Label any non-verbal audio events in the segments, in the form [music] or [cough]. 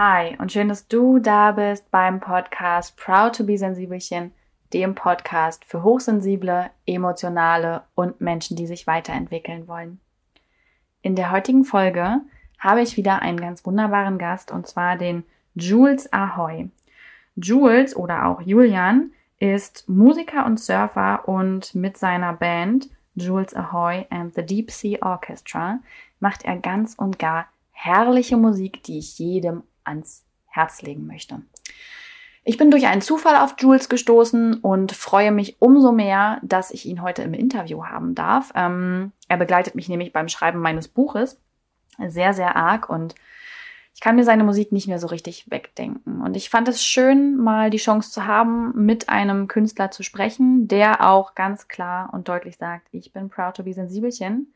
Hi und schön, dass du da bist beim Podcast Proud to be Sensibelchen, dem Podcast für hochsensible, emotionale und Menschen, die sich weiterentwickeln wollen. In der heutigen Folge habe ich wieder einen ganz wunderbaren Gast und zwar den Jules Ahoy. Jules oder auch Julian ist Musiker und Surfer und mit seiner Band Jules Ahoy and the Deep Sea Orchestra macht er ganz und gar herrliche Musik, die ich jedem ans Herz legen möchte. Ich bin durch einen Zufall auf Jules gestoßen und freue mich umso mehr, dass ich ihn heute im Interview haben darf. Ähm, er begleitet mich nämlich beim Schreiben meines Buches sehr, sehr arg und ich kann mir seine Musik nicht mehr so richtig wegdenken. Und ich fand es schön, mal die Chance zu haben, mit einem Künstler zu sprechen, der auch ganz klar und deutlich sagt, ich bin proud to be Sensibelchen.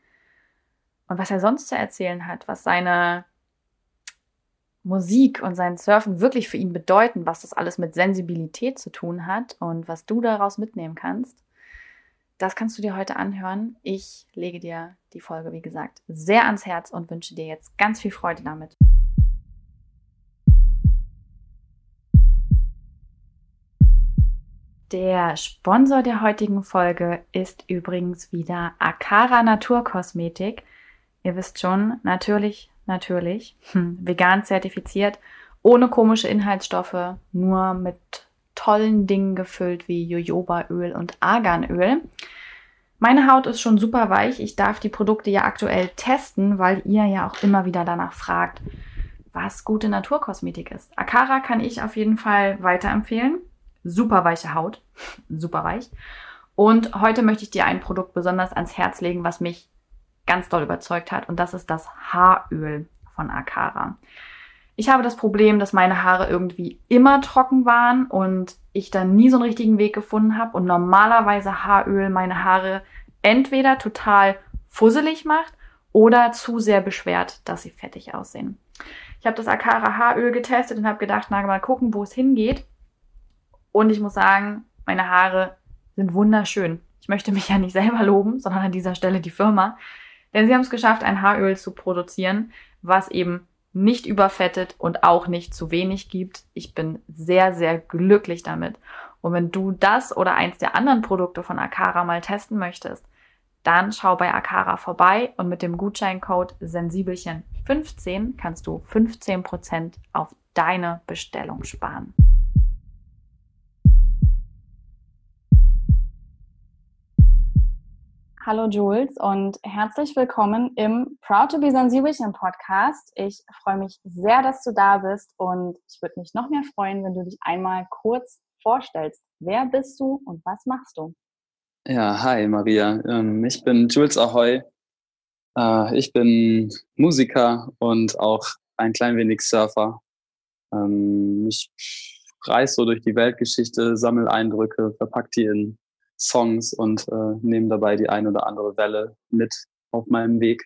Und was er sonst zu erzählen hat, was seine Musik und sein Surfen wirklich für ihn bedeuten, was das alles mit Sensibilität zu tun hat und was du daraus mitnehmen kannst, das kannst du dir heute anhören. Ich lege dir die Folge, wie gesagt, sehr ans Herz und wünsche dir jetzt ganz viel Freude damit. Der Sponsor der heutigen Folge ist übrigens wieder Akara Naturkosmetik. Ihr wisst schon, natürlich, natürlich, hm, vegan zertifiziert, ohne komische Inhaltsstoffe, nur mit tollen Dingen gefüllt wie Jojobaöl und Arganöl. Meine Haut ist schon super weich. Ich darf die Produkte ja aktuell testen, weil ihr ja auch immer wieder danach fragt, was gute Naturkosmetik ist. Akara kann ich auf jeden Fall weiterempfehlen super weiche Haut, [laughs] super weich. Und heute möchte ich dir ein Produkt besonders ans Herz legen, was mich ganz doll überzeugt hat. Und das ist das Haaröl von Akara. Ich habe das Problem, dass meine Haare irgendwie immer trocken waren und ich dann nie so einen richtigen Weg gefunden habe und normalerweise Haaröl meine Haare entweder total fusselig macht oder zu sehr beschwert, dass sie fettig aussehen. Ich habe das Akara Haaröl getestet und habe gedacht, na mal gucken, wo es hingeht. Und ich muss sagen, meine Haare sind wunderschön. Ich möchte mich ja nicht selber loben, sondern an dieser Stelle die Firma. Denn sie haben es geschafft, ein Haaröl zu produzieren, was eben nicht überfettet und auch nicht zu wenig gibt. Ich bin sehr, sehr glücklich damit. Und wenn du das oder eins der anderen Produkte von Akara mal testen möchtest, dann schau bei Akara vorbei und mit dem Gutscheincode Sensibelchen15 kannst du 15% auf deine Bestellung sparen. Hallo Jules und herzlich willkommen im Proud to be Sensibelchen Podcast. Ich freue mich sehr, dass du da bist und ich würde mich noch mehr freuen, wenn du dich einmal kurz vorstellst. Wer bist du und was machst du? Ja, hi Maria. Ähm, ich bin Jules Ahoy. Äh, ich bin Musiker und auch ein klein wenig Surfer. Ähm, ich reise so durch die Weltgeschichte, sammle Eindrücke, verpack die in Songs und äh, nehme dabei die ein oder andere Welle mit auf meinem Weg.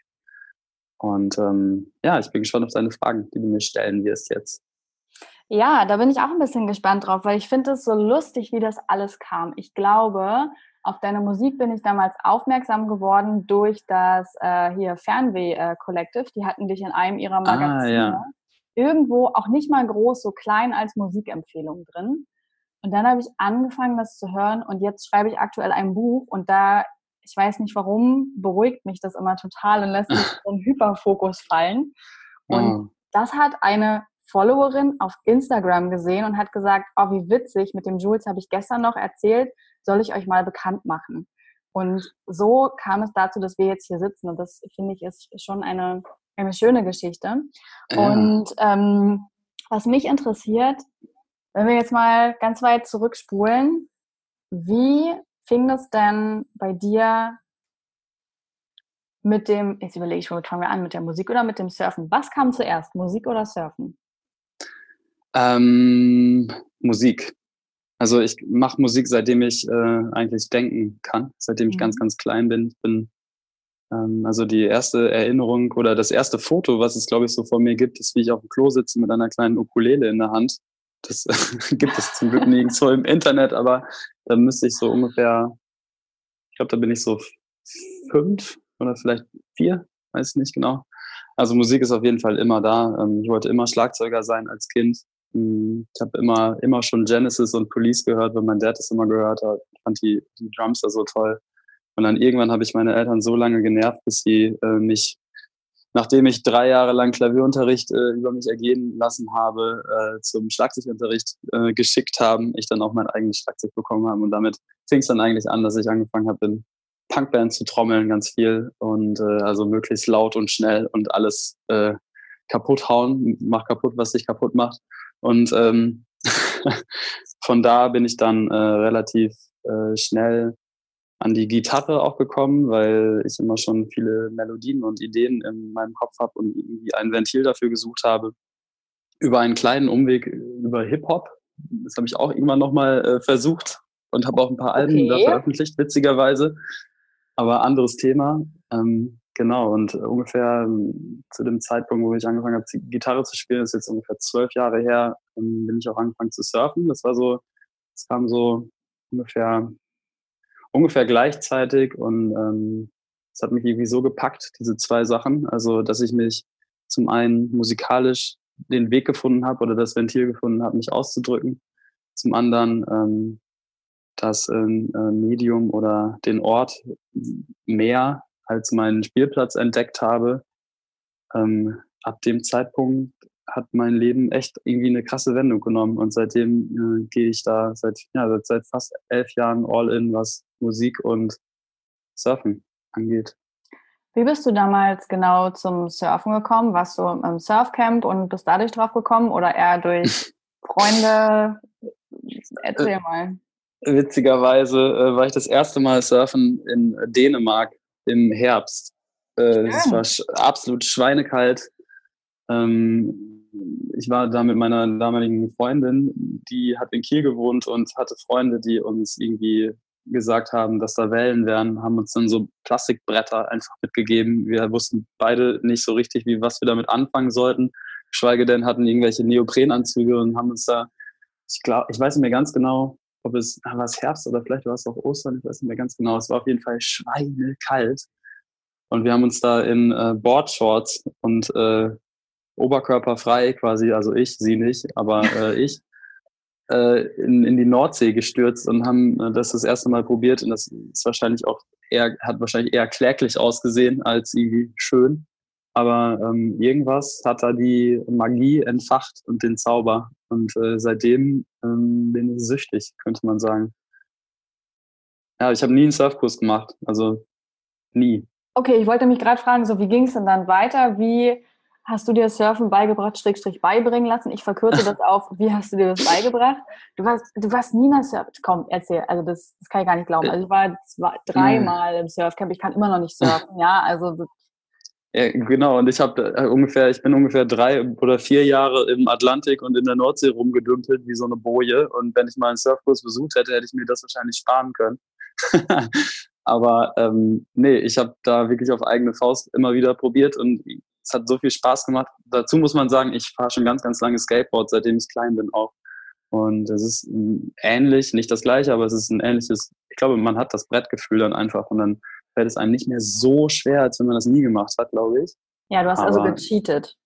Und ähm, ja, ich bin gespannt auf deine Fragen, die du mir stellen wirst jetzt. Ja, da bin ich auch ein bisschen gespannt drauf, weil ich finde es so lustig, wie das alles kam. Ich glaube, auf deine Musik bin ich damals aufmerksam geworden durch das äh, hier Fernweh äh, Collective. Die hatten dich in einem ihrer Magazine ah, ja. irgendwo auch nicht mal groß, so klein als Musikempfehlung drin. Und dann habe ich angefangen, das zu hören und jetzt schreibe ich aktuell ein Buch und da, ich weiß nicht warum, beruhigt mich das immer total und lässt mich [laughs] so einen Hyperfokus fallen. Und oh. das hat eine Followerin auf Instagram gesehen und hat gesagt, oh, wie witzig, mit dem Jules habe ich gestern noch erzählt, soll ich euch mal bekannt machen. Und so kam es dazu, dass wir jetzt hier sitzen und das finde ich ist schon eine, eine schöne Geschichte. Ja. Und ähm, was mich interessiert, wenn wir jetzt mal ganz weit zurückspulen, wie fing das denn bei dir mit dem, jetzt überlege ich, womit fangen wir an, mit der Musik oder mit dem Surfen? Was kam zuerst, Musik oder Surfen? Ähm, Musik. Also ich mache Musik, seitdem ich äh, eigentlich denken kann, seitdem ich mhm. ganz, ganz klein bin. Bin ähm, also die erste Erinnerung oder das erste Foto, was es, glaube ich, so vor mir gibt, ist, wie ich auf dem Klo sitze mit einer kleinen Ukulele in der Hand das [laughs] gibt es zum Glück nirgendwo im Internet, aber da müsste ich so ungefähr, ich glaube, da bin ich so fünf oder vielleicht vier, weiß ich nicht genau. Also Musik ist auf jeden Fall immer da. Ähm, ich wollte immer Schlagzeuger sein als Kind. Hm, ich habe immer, immer schon Genesis und Police gehört, weil mein Dad das immer gehört hat. Ich fand die, die Drums da so toll. Und dann irgendwann habe ich meine Eltern so lange genervt, bis sie äh, mich, nachdem ich drei Jahre lang Klavierunterricht äh, über mich ergehen lassen habe, äh, zum Schlagzeugunterricht äh, geschickt haben, ich dann auch mein eigenes Schlagzeug bekommen habe. Und damit fing es dann eigentlich an, dass ich angefangen habe, in Punkband zu trommeln, ganz viel. Und äh, also möglichst laut und schnell und alles äh, kaputt hauen, mach kaputt, was sich kaputt macht. Und ähm, [laughs] von da bin ich dann äh, relativ schnell an die Gitarre auch gekommen, weil ich immer schon viele Melodien und Ideen in meinem Kopf habe und irgendwie ein Ventil dafür gesucht habe. Über einen kleinen Umweg über Hip-Hop. Das habe ich auch irgendwann nochmal äh, versucht und habe auch ein paar Alben okay. da veröffentlicht, witzigerweise. Aber anderes Thema. Ähm, genau, und ungefähr ähm, zu dem Zeitpunkt, wo ich angefangen habe, Gitarre zu spielen, ist jetzt ungefähr zwölf Jahre her, ähm, bin ich auch angefangen zu surfen. Das war so, es kam so ungefähr, ungefähr gleichzeitig und ähm, es hat mich irgendwie so gepackt, diese zwei Sachen. Also, dass ich mich zum einen musikalisch den Weg gefunden habe oder das Ventil gefunden habe, mich auszudrücken. Zum anderen ähm, das äh, Medium oder den Ort mehr als meinen Spielplatz entdeckt habe. Ähm, ab dem Zeitpunkt hat mein Leben echt irgendwie eine krasse Wendung genommen und seitdem äh, gehe ich da seit, ja, seit, seit fast elf Jahren all in, was Musik und Surfen angeht. Wie bist du damals genau zum Surfen gekommen? Warst du im Surfcamp und bist dadurch drauf gekommen oder eher durch [laughs] Freunde? Erzähl äh, mal. Witzigerweise äh, war ich das erste Mal surfen in Dänemark im Herbst. Äh, es war sch absolut schweinekalt. Ähm, ich war da mit meiner damaligen Freundin, die hat in Kiel gewohnt und hatte Freunde, die uns irgendwie gesagt haben, dass da Wellen wären, haben uns dann so Plastikbretter einfach mitgegeben. Wir wussten beide nicht so richtig, wie was wir damit anfangen sollten. Schweige denn hatten irgendwelche Neoprenanzüge und haben uns da, ich glaube, ich weiß nicht mehr ganz genau, ob es ah, war es Herbst oder vielleicht war es auch Ostern, ich weiß nicht mehr ganz genau. Es war auf jeden Fall schweinekalt. Und wir haben uns da in äh, Boardshorts und äh, oberkörperfrei quasi, also ich, sie nicht, aber äh, [laughs] ich, äh, in, in die Nordsee gestürzt und haben äh, das das erste Mal probiert. Und das ist wahrscheinlich auch eher, hat wahrscheinlich eher kläglich ausgesehen als irgendwie schön. Aber ähm, irgendwas hat da die Magie entfacht und den Zauber. Und äh, seitdem ähm, bin ich süchtig, könnte man sagen. Ja, ich habe nie einen Surfkurs gemacht. Also nie. Okay, ich wollte mich gerade fragen, so wie ging es denn dann weiter? Wie hast du dir Surfen beigebracht, Schrägstrich beibringen lassen? Ich verkürze das auf, [laughs] wie hast du dir das beigebracht? Du warst, du warst nie mal Surfen. Komm, erzähl. Also das, das kann ich gar nicht glauben. Also ich war zwei, dreimal im Surfcamp. Ich kann immer noch nicht surfen. Ja, also ja, genau, und ich habe äh, ungefähr, ich bin ungefähr drei oder vier Jahre im Atlantik und in der Nordsee rumgedümpelt wie so eine Boje. Und wenn ich mal einen Surfkurs besucht hätte, hätte ich mir das wahrscheinlich sparen können. [laughs] Aber ähm, nee, ich habe da wirklich auf eigene Faust immer wieder probiert und es hat so viel Spaß gemacht. Dazu muss man sagen, ich fahre schon ganz, ganz lange Skateboard, seitdem ich klein bin auch. Und es ist ähnlich, nicht das gleiche, aber es ist ein ähnliches, ich glaube, man hat das Brettgefühl dann einfach und dann fällt es einem nicht mehr so schwer, als wenn man das nie gemacht hat, glaube ich. Ja, du hast also Aber also gecheatet.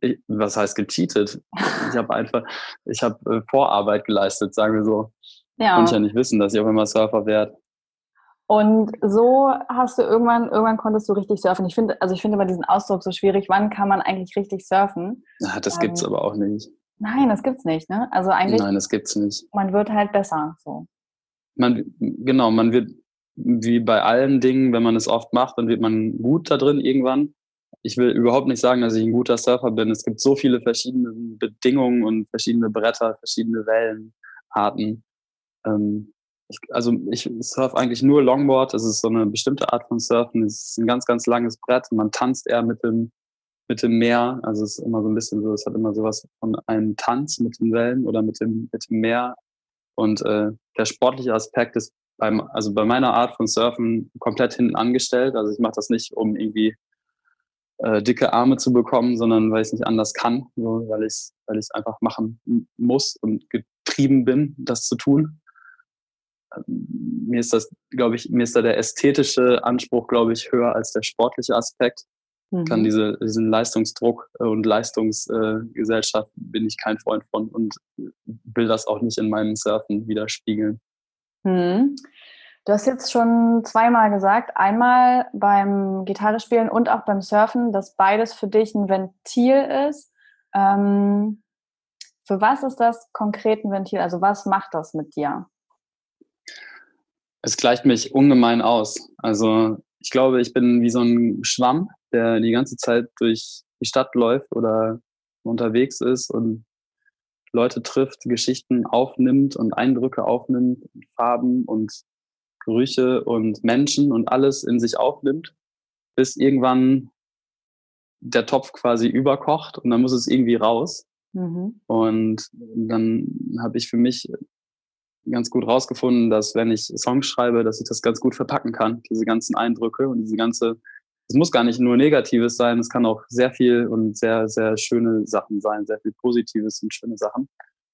Ich, was heißt gecheatet? [laughs] ich habe einfach, ich habe äh, Vorarbeit geleistet, sagen wir so. Ja. Konnte ich ja nicht wissen, dass ich auch immer Surfer werde. Und so hast du irgendwann, irgendwann konntest du richtig surfen. Ich finde, also ich finde immer diesen Ausdruck so schwierig. Wann kann man eigentlich richtig surfen? Ja, das ähm, es aber auch nicht. Nein, das gibt's nicht, ne? Also eigentlich. Nein, das gibt's nicht. Man wird halt besser, so. Man, genau, man wird wie bei allen Dingen, wenn man es oft macht, dann wird man gut da drin irgendwann. Ich will überhaupt nicht sagen, dass ich ein guter Surfer bin. Es gibt so viele verschiedene Bedingungen und verschiedene Bretter, verschiedene Wellenarten. Ähm, ich, also ich surfe eigentlich nur Longboard. Das ist so eine bestimmte Art von Surfen. Es ist ein ganz, ganz langes Brett. Man tanzt eher mit dem, mit dem Meer. Also es ist immer so ein bisschen so, es hat immer sowas von einem Tanz mit den Wellen oder mit dem, mit dem Meer. Und äh, der sportliche Aspekt ist beim, also bei meiner Art von Surfen komplett hinten angestellt. Also ich mache das nicht, um irgendwie äh, dicke Arme zu bekommen, sondern weil ich es nicht anders kann, so, weil ich es weil einfach machen muss und getrieben bin, das zu tun. Mir ist das, glaube ich, mir ist da der ästhetische Anspruch, glaube ich, höher als der sportliche Aspekt. mhm. kann diese, diesen Leistungsdruck und Leistungsgesellschaft äh, bin ich kein Freund von und will das auch nicht in meinem Surfen widerspiegeln. Mhm. Du hast jetzt schon zweimal gesagt, einmal beim Gitarre spielen und auch beim Surfen, dass beides für dich ein Ventil ist. Ähm, für was ist das konkret ein Ventil? Also was macht das mit dir? Es gleicht mich ungemein aus. Also ich glaube, ich bin wie so ein Schwamm, der die ganze Zeit durch die Stadt läuft oder unterwegs ist und Leute trifft, Geschichten aufnimmt und Eindrücke aufnimmt, Farben und Gerüche und Menschen und alles in sich aufnimmt, bis irgendwann der Topf quasi überkocht und dann muss es irgendwie raus. Mhm. Und dann habe ich für mich ganz gut rausgefunden, dass wenn ich Songs schreibe, dass ich das ganz gut verpacken kann, diese ganzen Eindrücke und diese ganze, es muss gar nicht nur Negatives sein, es kann auch sehr viel und sehr, sehr schöne Sachen sein, sehr viel Positives und schöne Sachen.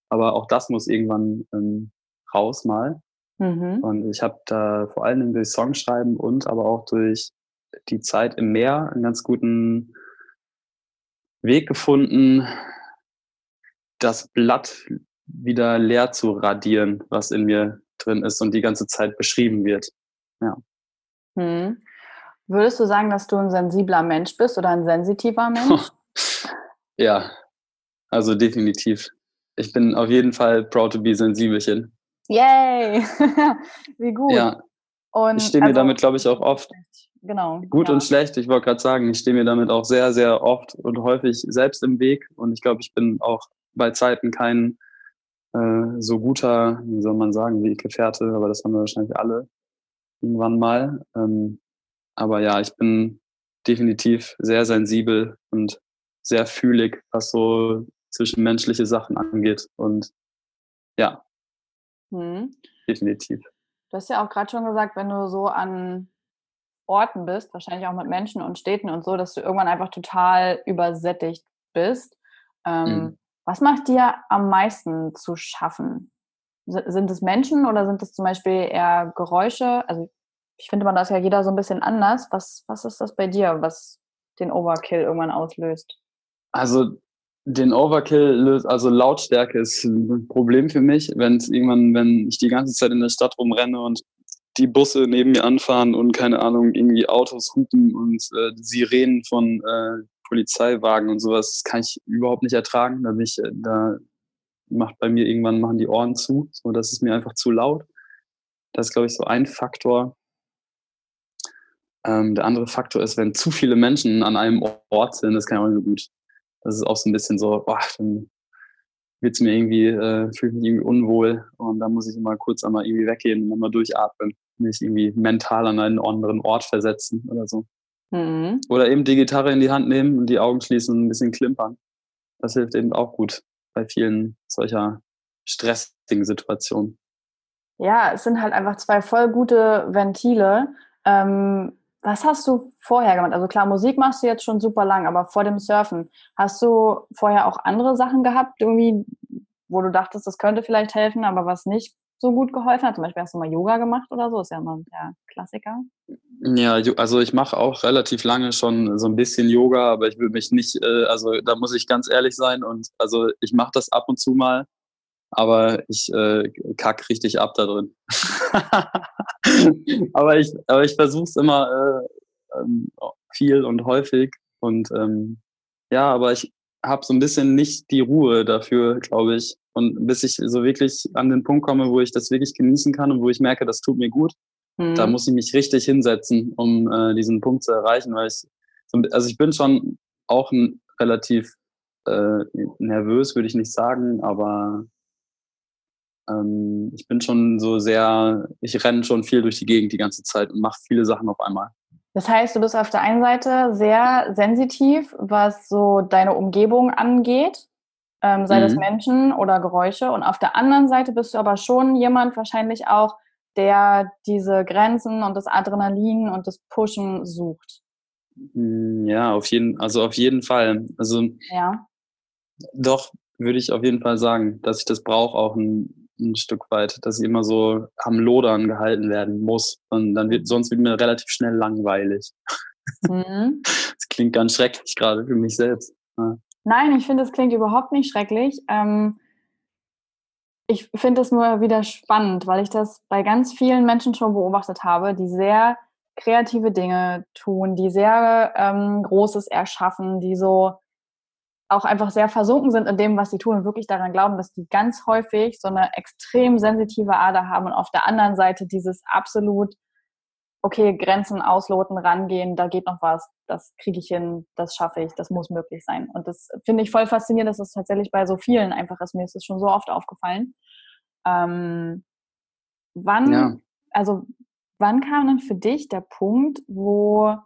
Aber auch das muss irgendwann ähm, raus mal. Mhm. Und ich habe da vor allen Dingen durch Songschreiben und aber auch durch die Zeit im Meer einen ganz guten Weg gefunden, das Blatt wieder leer zu radieren, was in mir drin ist und die ganze Zeit beschrieben wird. Ja. Hm. Würdest du sagen, dass du ein sensibler Mensch bist oder ein sensitiver [laughs] Mensch? ja, also definitiv. Ich bin auf jeden Fall proud to be sensibelchen. Yay! [laughs] Wie gut. Ja. Und ich stehe mir also, damit, glaube ich, auch oft. Genau. Gut ja. und schlecht, ich wollte gerade sagen, ich stehe mir damit auch sehr, sehr oft und häufig selbst im Weg. Und ich glaube, ich bin auch bei Zeiten kein äh, so guter, wie soll man sagen, wie Gefährte, aber das haben wir wahrscheinlich alle irgendwann mal. Ähm, aber ja, ich bin definitiv sehr sensibel und sehr fühlig, was so zwischenmenschliche Sachen angeht. Und ja, hm. definitiv. Du hast ja auch gerade schon gesagt, wenn du so an Orten bist, wahrscheinlich auch mit Menschen und Städten und so, dass du irgendwann einfach total übersättigt bist. Ähm, mhm. Was macht dir am meisten zu schaffen? Sind es Menschen oder sind es zum Beispiel eher Geräusche? Also ich finde, man das ja jeder so ein bisschen anders. Was, was ist das bei dir, was den Overkill irgendwann auslöst? Also den Overkill löst, also Lautstärke ist ein Problem für mich, wenn es irgendwann, wenn ich die ganze Zeit in der Stadt rumrenne und die Busse neben mir anfahren und keine Ahnung, irgendwie Autos hupen und äh, Sirenen von äh, Polizeiwagen und sowas kann ich überhaupt nicht ertragen. Da, ich, äh, da macht bei mir irgendwann machen die Ohren zu. So, das ist mir einfach zu laut. Das ist, glaube ich, so ein Faktor. Ähm, der andere Faktor ist, wenn zu viele Menschen an einem Ort sind, das kann ich auch nicht so gut. Das ist auch so ein bisschen so, boah, dann wird es mir irgendwie, äh, fühle mich irgendwie unwohl und dann muss ich immer kurz einmal irgendwie weggehen und einmal durchatmen, mich irgendwie mental an einen anderen Ort versetzen oder so. Mhm. Oder eben die Gitarre in die Hand nehmen und die Augen schließen und ein bisschen klimpern. Das hilft eben auch gut bei vielen solcher stressigen Situationen. Ja, es sind halt einfach zwei voll gute Ventile. Ähm, was hast du vorher gemacht? Also klar, Musik machst du jetzt schon super lang, aber vor dem Surfen, hast du vorher auch andere Sachen gehabt, irgendwie, wo du dachtest, das könnte vielleicht helfen, aber was nicht so gut geholfen hat? Zum Beispiel hast du mal Yoga gemacht oder so, ist ja immer der Klassiker. Ja, also ich mache auch relativ lange schon so ein bisschen Yoga, aber ich will mich nicht, äh, also da muss ich ganz ehrlich sein und also ich mache das ab und zu mal, aber ich äh, kack richtig ab da drin. [laughs] aber ich, aber ich versuche es immer äh, ähm, viel und häufig und ähm, ja, aber ich habe so ein bisschen nicht die Ruhe dafür, glaube ich. Und bis ich so wirklich an den Punkt komme, wo ich das wirklich genießen kann und wo ich merke, das tut mir gut, mhm. da muss ich mich richtig hinsetzen, um äh, diesen Punkt zu erreichen, weil ich, so, also ich bin schon auch ein relativ äh, nervös, würde ich nicht sagen, aber ähm, ich bin schon so sehr, ich renne schon viel durch die Gegend die ganze Zeit und mache viele Sachen auf einmal. Das heißt, du bist auf der einen Seite sehr sensitiv, was so deine Umgebung angeht, ähm, sei mhm. das Menschen oder Geräusche. Und auf der anderen Seite bist du aber schon jemand wahrscheinlich auch, der diese Grenzen und das Adrenalin und das Pushen sucht. Hm, ja, auf jeden, also auf jeden Fall. Also ja. doch würde ich auf jeden Fall sagen, dass ich das brauche auch ein ein Stück weit, dass ich immer so am Lodern gehalten werden muss. Und dann wird, sonst wird mir relativ schnell langweilig. Mhm. [laughs] Das klingt ganz schrecklich gerade für mich selbst. Ja. Nein, ich finde, es klingt überhaupt nicht schrecklich. Ähm, ich finde es nur wieder spannend, weil ich das bei ganz vielen Menschen schon beobachtet habe, die sehr kreative Dinge tun, die sehr ähm, Großes erschaffen, die so auch einfach sehr versunken sind in dem, was sie tun und wirklich daran glauben, dass die ganz häufig so eine extrem sensitive Ader haben und auf der anderen Seite dieses absolut, okay, Grenzen ausloten, rangehen, da geht noch was, das kriege ich hin, das schaffe ich, das muss möglich sein. Und das finde ich voll faszinierend, dass es tatsächlich bei so vielen einfach ist. Mir ist es schon so oft aufgefallen. Ähm, wann, ja. also wann kam denn für dich der Punkt, wo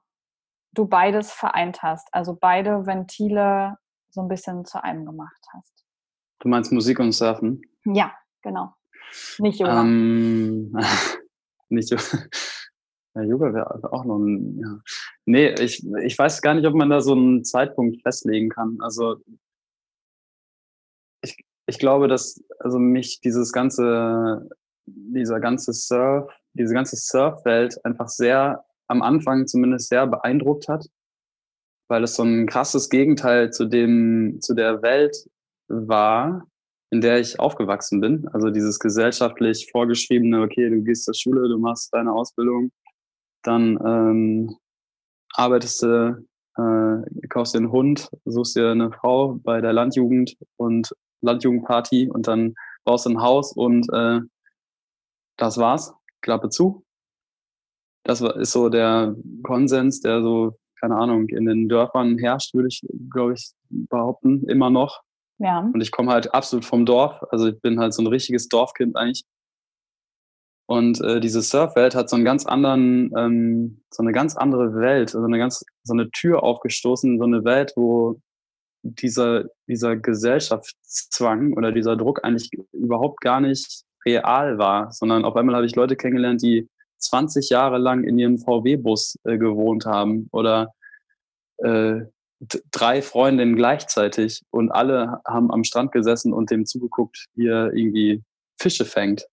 du beides vereint hast? Also beide Ventile so ein bisschen zu einem gemacht hast. Du meinst Musik und Surfen? Ja, genau. Nicht Yoga. Ähm, [laughs] nicht Yoga. Ja, Yoga wäre auch noch ein, ja. Nee, ich, ich weiß gar nicht, ob man da so einen Zeitpunkt festlegen kann. Also ich, ich glaube, dass also mich dieses ganze, dieser ganze Surf, diese ganze Surfwelt einfach sehr am Anfang zumindest sehr beeindruckt hat weil es so ein krasses Gegenteil zu dem, zu der Welt war, in der ich aufgewachsen bin. Also dieses gesellschaftlich vorgeschriebene, okay, du gehst zur Schule, du machst deine Ausbildung, dann ähm, arbeitest du, äh, kaufst dir einen Hund, suchst dir eine Frau bei der Landjugend und Landjugendparty und dann baust du ein Haus und äh, das war's. Klappe zu. Das ist so der Konsens, der so keine Ahnung, in den Dörfern herrscht, würde ich, glaube ich, behaupten, immer noch. Ja. Und ich komme halt absolut vom Dorf. Also ich bin halt so ein richtiges Dorfkind eigentlich. Und äh, diese Surfwelt hat so einen ganz anderen, ähm, so eine ganz andere Welt, so eine ganz, so eine Tür aufgestoßen, so eine Welt, wo dieser, dieser Gesellschaftszwang oder dieser Druck eigentlich überhaupt gar nicht real war, sondern auf einmal habe ich Leute kennengelernt, die 20 Jahre lang in ihrem VW-Bus äh, gewohnt haben oder äh, drei Freundinnen gleichzeitig und alle haben am Strand gesessen und dem zugeguckt, wie er irgendwie Fische fängt.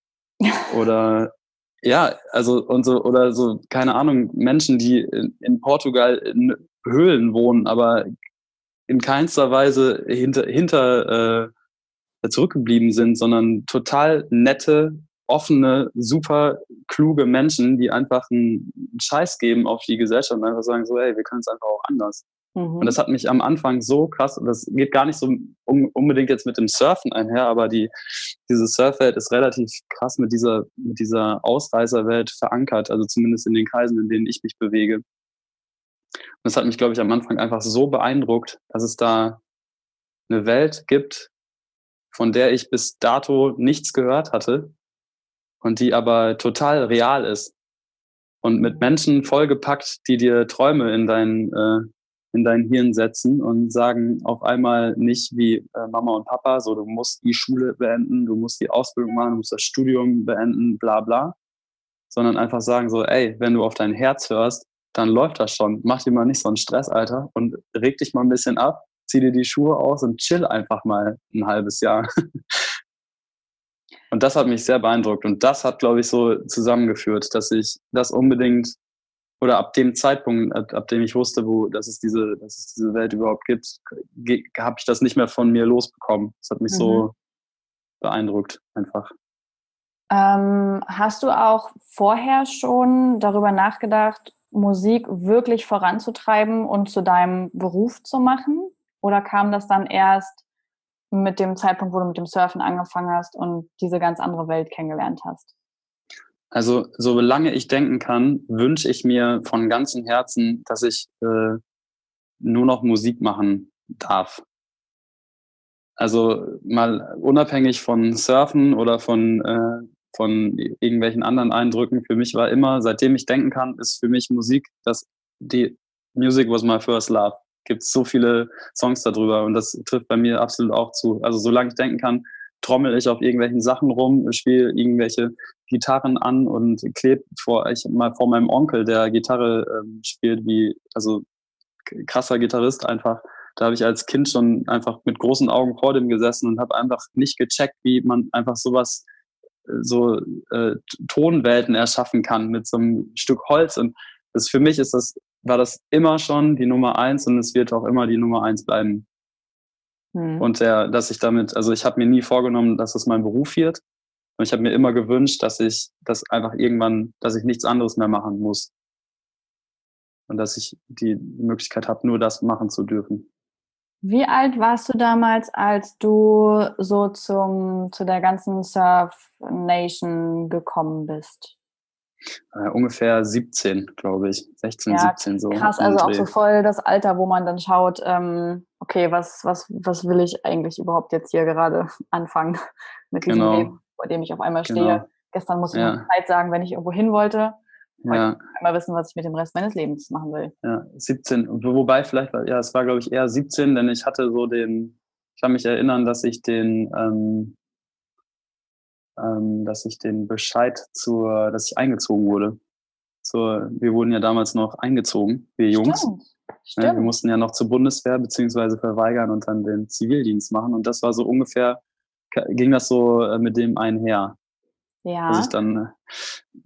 Oder ja, also und so, oder so, keine Ahnung, Menschen, die in, in Portugal in Höhlen wohnen, aber in keinster Weise hinter, hinter äh, zurückgeblieben sind, sondern total nette, offene, super kluge Menschen, die einfach einen Scheiß geben auf die Gesellschaft und einfach sagen so, hey, wir können es einfach auch anders. Mhm. Und das hat mich am Anfang so krass, das geht gar nicht so unbedingt jetzt mit dem Surfen einher, aber die, diese Surfwelt ist relativ krass mit dieser, mit dieser Ausreißerwelt verankert, also zumindest in den Kreisen, in denen ich mich bewege. Und das hat mich, glaube ich, am Anfang einfach so beeindruckt, dass es da eine Welt gibt, von der ich bis dato nichts gehört hatte und die aber total real ist und mit Menschen vollgepackt, die dir Träume in dein, äh, in dein Hirn setzen und sagen auf einmal nicht wie äh, Mama und Papa, so du musst die Schule beenden, du musst die Ausbildung machen, du musst das Studium beenden, bla bla, sondern einfach sagen so, ey, wenn du auf dein Herz hörst, dann läuft das schon. Mach dir mal nicht so einen Stress, Alter, und reg dich mal ein bisschen ab, zieh dir die Schuhe aus und chill einfach mal ein halbes Jahr. [laughs] Und das hat mich sehr beeindruckt. Und das hat, glaube ich, so zusammengeführt, dass ich das unbedingt oder ab dem Zeitpunkt, ab, ab dem ich wusste, wo, dass es diese, dass es diese Welt überhaupt gibt, habe ich das nicht mehr von mir losbekommen. Das hat mich mhm. so beeindruckt, einfach. Ähm, hast du auch vorher schon darüber nachgedacht, Musik wirklich voranzutreiben und zu deinem Beruf zu machen? Oder kam das dann erst mit dem Zeitpunkt, wo du mit dem Surfen angefangen hast und diese ganz andere Welt kennengelernt hast? Also, solange ich denken kann, wünsche ich mir von ganzem Herzen, dass ich äh, nur noch Musik machen darf. Also mal unabhängig von Surfen oder von, äh, von irgendwelchen anderen Eindrücken, für mich war immer, seitdem ich denken kann, ist für mich Musik, dass die Music was my first love gibt so viele Songs darüber und das trifft bei mir absolut auch zu. Also solange ich denken kann, trommel ich auf irgendwelchen Sachen rum, spiele irgendwelche Gitarren an und klebe vor, ich mal vor meinem Onkel, der Gitarre ähm, spielt, wie, also krasser Gitarrist einfach. Da habe ich als Kind schon einfach mit großen Augen vor dem gesessen und habe einfach nicht gecheckt, wie man einfach sowas, äh, so äh, Tonwelten erschaffen kann mit so einem Stück Holz. Und das für mich ist das war das immer schon die Nummer eins und es wird auch immer die Nummer eins bleiben. Mhm. Und der, dass ich damit, also ich habe mir nie vorgenommen, dass es mein Beruf wird. Und ich habe mir immer gewünscht, dass ich das einfach irgendwann, dass ich nichts anderes mehr machen muss. Und dass ich die Möglichkeit habe, nur das machen zu dürfen. Wie alt warst du damals, als du so zum, zu der ganzen Surf Nation gekommen bist? Äh, ungefähr 17, glaube ich. 16, ja, 17 so. Krass, also auch so voll das Alter, wo man dann schaut, ähm, okay, was, was, was will ich eigentlich überhaupt jetzt hier gerade [laughs] anfangen mit diesem genau. Leben, vor dem ich auf einmal stehe. Genau. Gestern musste ich ja. noch Zeit sagen, wenn ich irgendwo hin wollte. Ja. Einmal wissen, was ich mit dem Rest meines Lebens machen will. Ja, 17. Wobei vielleicht, ja, es war, glaube ich, eher 17, denn ich hatte so den, ich kann mich erinnern, dass ich den, ähm, ähm, dass ich den Bescheid zur, dass ich eingezogen wurde. So, wir wurden ja damals noch eingezogen, wir Jungs. Stimmt. Stimmt. Ja, wir mussten ja noch zur Bundeswehr beziehungsweise verweigern und dann den Zivildienst machen. Und das war so ungefähr, ging das so äh, mit dem einher. Ja. Dass ich dann äh,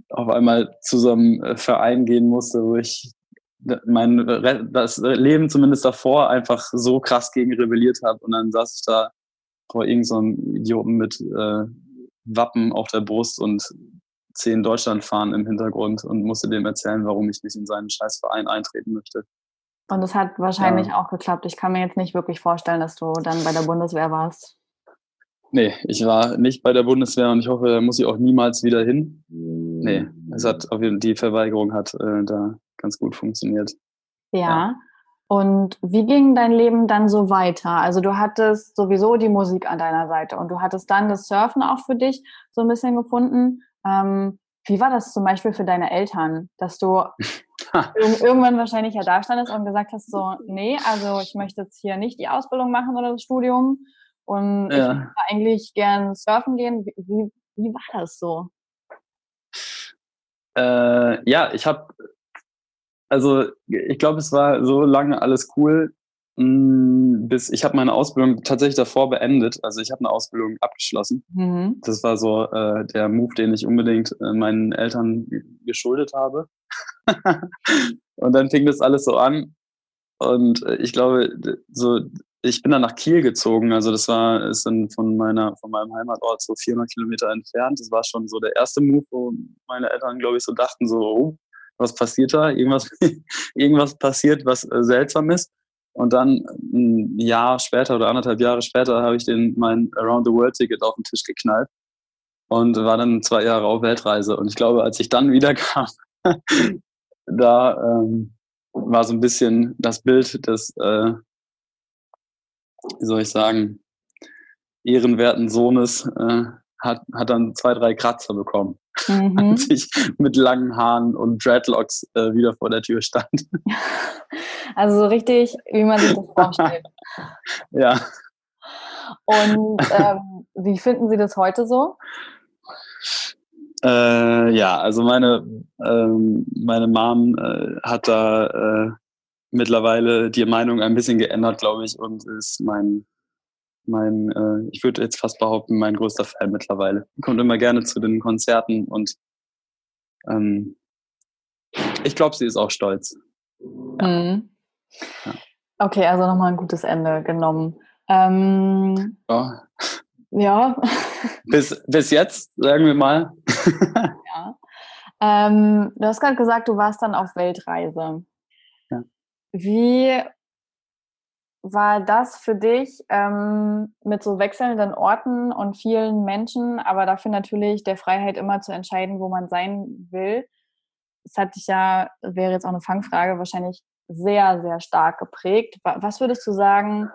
auf einmal zu so einem Verein gehen musste, wo ich mein das Leben zumindest davor einfach so krass gegen rebelliert habe. Und dann saß ich da vor irgendeinem so Idioten mit äh, Wappen auf der Brust und zehn Deutschlandfahren im Hintergrund und musste dem erzählen, warum ich nicht in seinen Scheißverein eintreten möchte. Und das hat wahrscheinlich ja. auch geklappt. Ich kann mir jetzt nicht wirklich vorstellen, dass du dann bei der Bundeswehr warst. Nee, ich war nicht bei der Bundeswehr und ich hoffe, da muss ich auch niemals wieder hin. Nee, es hat auf jeden Fall, die Verweigerung hat äh, da ganz gut funktioniert. Ja. ja. Und wie ging dein Leben dann so weiter? Also du hattest sowieso die Musik an deiner Seite und du hattest dann das Surfen auch für dich so ein bisschen gefunden. Ähm, wie war das zum Beispiel für deine Eltern, dass du [laughs] irgendwann wahrscheinlich ja da standest und gesagt hast, so, nee, also ich möchte jetzt hier nicht die Ausbildung machen oder das Studium und ja. ich würde eigentlich gern surfen gehen. Wie, wie, wie war das so? Äh, ja, ich habe, also ich glaube, es war so lange alles cool, Mm, bis ich habe meine Ausbildung tatsächlich davor beendet. Also ich habe eine Ausbildung abgeschlossen. Mhm. Das war so äh, der Move, den ich unbedingt äh, meinen Eltern geschuldet habe. [laughs] und dann fing das alles so an. Und äh, ich glaube, so ich bin dann nach Kiel gezogen. Also das war ist dann von meiner von meinem Heimatort so 400 Kilometer entfernt. Das war schon so der erste Move, wo meine Eltern glaube ich so dachten so, oh, was passiert da? Irgendwas [laughs] irgendwas passiert, was äh, seltsam ist. Und dann ein Jahr später oder anderthalb Jahre später habe ich den mein Around the World Ticket auf den Tisch geknallt und war dann zwei Jahre auf Weltreise. Und ich glaube, als ich dann [laughs] wieder kam, da ähm, war so ein bisschen das Bild des, äh, wie soll ich sagen, ehrenwerten Sohnes äh, hat, hat dann zwei, drei Kratzer bekommen, [laughs] mhm. als ich mit langen Haaren und Dreadlocks äh, wieder vor der Tür stand. [laughs] Also so richtig, wie man sich das vorstellt. [laughs] ja. Und ähm, wie finden Sie das heute so? Äh, ja, also meine, ähm, meine Mom äh, hat da äh, mittlerweile die Meinung ein bisschen geändert, glaube ich, und ist mein, mein äh, ich würde jetzt fast behaupten, mein größter Fan mittlerweile. Kommt immer gerne zu den Konzerten und ähm, ich glaube, sie ist auch stolz. Ja. Mhm. Okay, also nochmal ein gutes Ende genommen. Ähm, ja. Ja. [laughs] Bis, bis jetzt, sagen wir mal. [laughs] ja. Ähm, du hast gerade gesagt, du warst dann auf Weltreise. Wie war das für dich ähm, mit so wechselnden Orten und vielen Menschen, aber dafür natürlich der Freiheit immer zu entscheiden, wo man sein will? Das hat dich ja, wäre jetzt auch eine Fangfrage, wahrscheinlich sehr, sehr stark geprägt. Was würdest du sagen,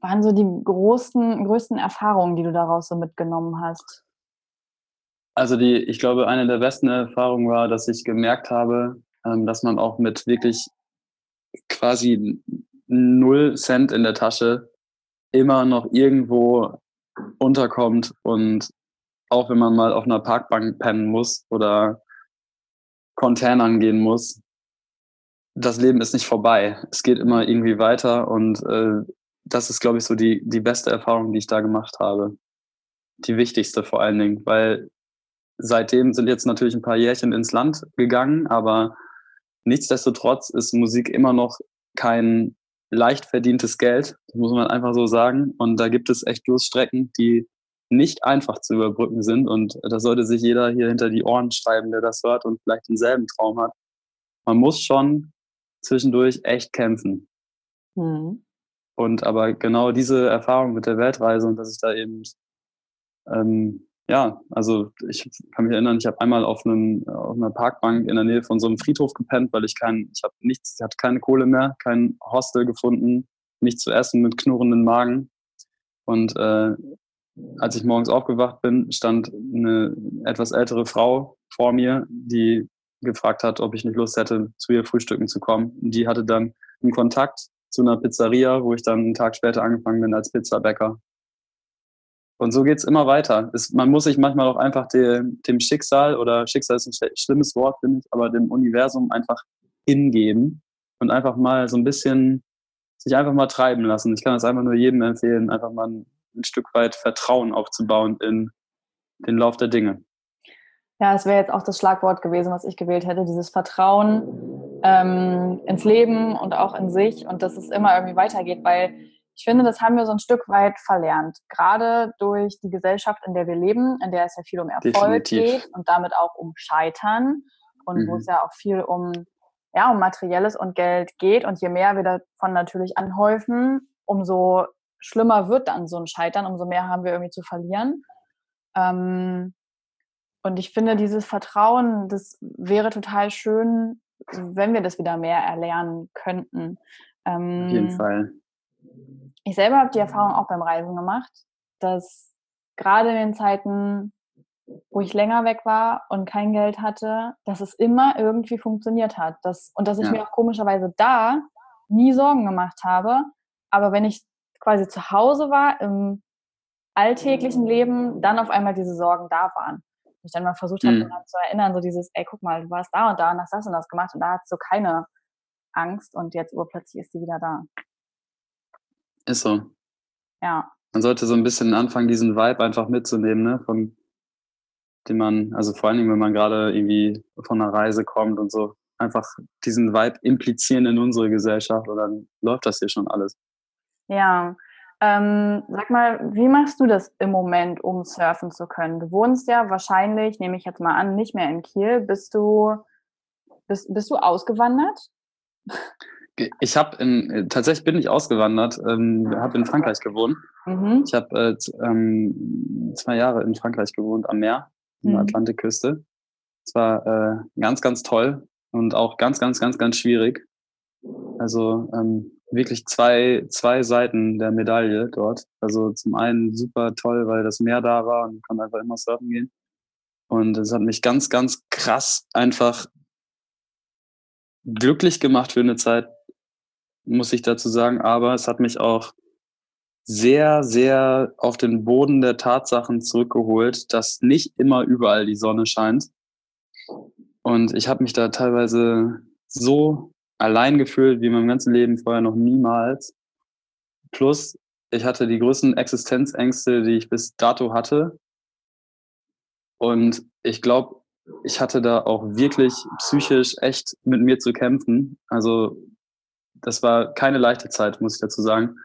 waren so die großen, größten Erfahrungen, die du daraus so mitgenommen hast? Also die, ich glaube, eine der besten Erfahrungen war, dass ich gemerkt habe, ähm, dass man auch mit wirklich quasi null Cent in der Tasche immer noch irgendwo unterkommt und auch wenn man mal auf einer Parkbank pennen muss oder Containern gehen muss, das Leben ist nicht vorbei. Es geht immer irgendwie weiter und äh, das ist, glaube ich, so die, die beste Erfahrung, die ich da gemacht habe. Die wichtigste vor allen Dingen, weil seitdem sind jetzt natürlich ein paar Jährchen ins Land gegangen, aber nichtsdestotrotz ist Musik immer noch kein leicht verdientes Geld, das muss man einfach so sagen. Und da gibt es echt Durststrecken, die nicht einfach zu überbrücken sind. Und das sollte sich jeder hier hinter die Ohren schreiben, der das hört und vielleicht denselben Traum hat. Man muss schon zwischendurch echt kämpfen. Mhm. Und aber genau diese Erfahrung mit der Weltreise und dass ich da eben, ähm, ja, also ich kann mich erinnern, ich habe einmal auf, einem, auf einer Parkbank in der Nähe von so einem Friedhof gepennt, weil ich kein, ich habe nichts, ich hatte keine Kohle mehr, kein Hostel gefunden, nichts zu essen mit knurrenden Magen. Und äh, als ich morgens aufgewacht bin, stand eine etwas ältere Frau vor mir, die gefragt hat, ob ich nicht Lust hätte, zu ihr frühstücken zu kommen. Die hatte dann einen Kontakt zu einer Pizzeria, wo ich dann einen Tag später angefangen bin als Pizzabäcker. Und so geht's immer weiter. Es, man muss sich manchmal auch einfach dem, dem Schicksal, oder Schicksal ist ein schlimmes Wort, finde ich, aber dem Universum einfach hingeben und einfach mal so ein bisschen, sich einfach mal treiben lassen. Ich kann das einfach nur jedem empfehlen, einfach mal ein, ein Stück weit Vertrauen aufzubauen in den Lauf der Dinge. Ja, es wäre jetzt auch das Schlagwort gewesen, was ich gewählt hätte, dieses Vertrauen ähm, ins Leben und auch in sich und dass es immer irgendwie weitergeht, weil ich finde, das haben wir so ein Stück weit verlernt. Gerade durch die Gesellschaft, in der wir leben, in der es ja viel um Erfolg Definitiv. geht und damit auch um Scheitern und mhm. wo es ja auch viel um, ja, um Materielles und Geld geht. Und je mehr wir davon natürlich anhäufen, umso schlimmer wird dann so ein Scheitern, umso mehr haben wir irgendwie zu verlieren. Ähm, und ich finde, dieses Vertrauen, das wäre total schön, wenn wir das wieder mehr erlernen könnten. Ähm, Auf jeden ähm, Fall. Ich selber habe die Erfahrung auch beim Reisen gemacht, dass gerade in den Zeiten, wo ich länger weg war und kein Geld hatte, dass es immer irgendwie funktioniert hat. Dass, und dass ich ja. mir auch komischerweise da nie Sorgen gemacht habe. Aber wenn ich quasi zu Hause war, im alltäglichen Leben, dann auf einmal diese Sorgen da waren mich dann mal versucht habe, mhm. zu erinnern, so dieses, ey, guck mal, du warst da und da und hast das und das gemacht und da hast du keine Angst und jetzt urplötzlich ist sie wieder da. Ist so. Ja. Man sollte so ein bisschen anfangen, diesen Vibe einfach mitzunehmen, ne, von dem man, also vor allen Dingen, wenn man gerade irgendwie von einer Reise kommt und so, einfach diesen Vibe implizieren in unsere Gesellschaft und dann läuft das hier schon alles. Ja, ähm, sag mal, wie machst du das im Moment, um surfen zu können? Du wohnst ja wahrscheinlich, nehme ich jetzt mal an, nicht mehr in Kiel. Bist du, bist, bist du ausgewandert? Ich habe in tatsächlich bin ich ausgewandert, ähm, habe in Frankreich gewohnt. Mhm. Ich habe äh, ähm, zwei Jahre in Frankreich gewohnt am Meer, an der mhm. Atlantikküste. Es war äh, ganz, ganz toll und auch ganz, ganz, ganz, ganz schwierig. Also ähm, wirklich zwei, zwei Seiten der Medaille dort. Also zum einen super toll, weil das Meer da war und ich konnte einfach immer surfen gehen. Und es hat mich ganz, ganz krass einfach glücklich gemacht für eine Zeit, muss ich dazu sagen. Aber es hat mich auch sehr, sehr auf den Boden der Tatsachen zurückgeholt, dass nicht immer überall die Sonne scheint. Und ich habe mich da teilweise so allein gefühlt wie in meinem ganzen Leben vorher noch niemals. Plus, ich hatte die größten Existenzängste, die ich bis dato hatte. Und ich glaube, ich hatte da auch wirklich psychisch echt mit mir zu kämpfen. Also das war keine leichte Zeit, muss ich dazu sagen.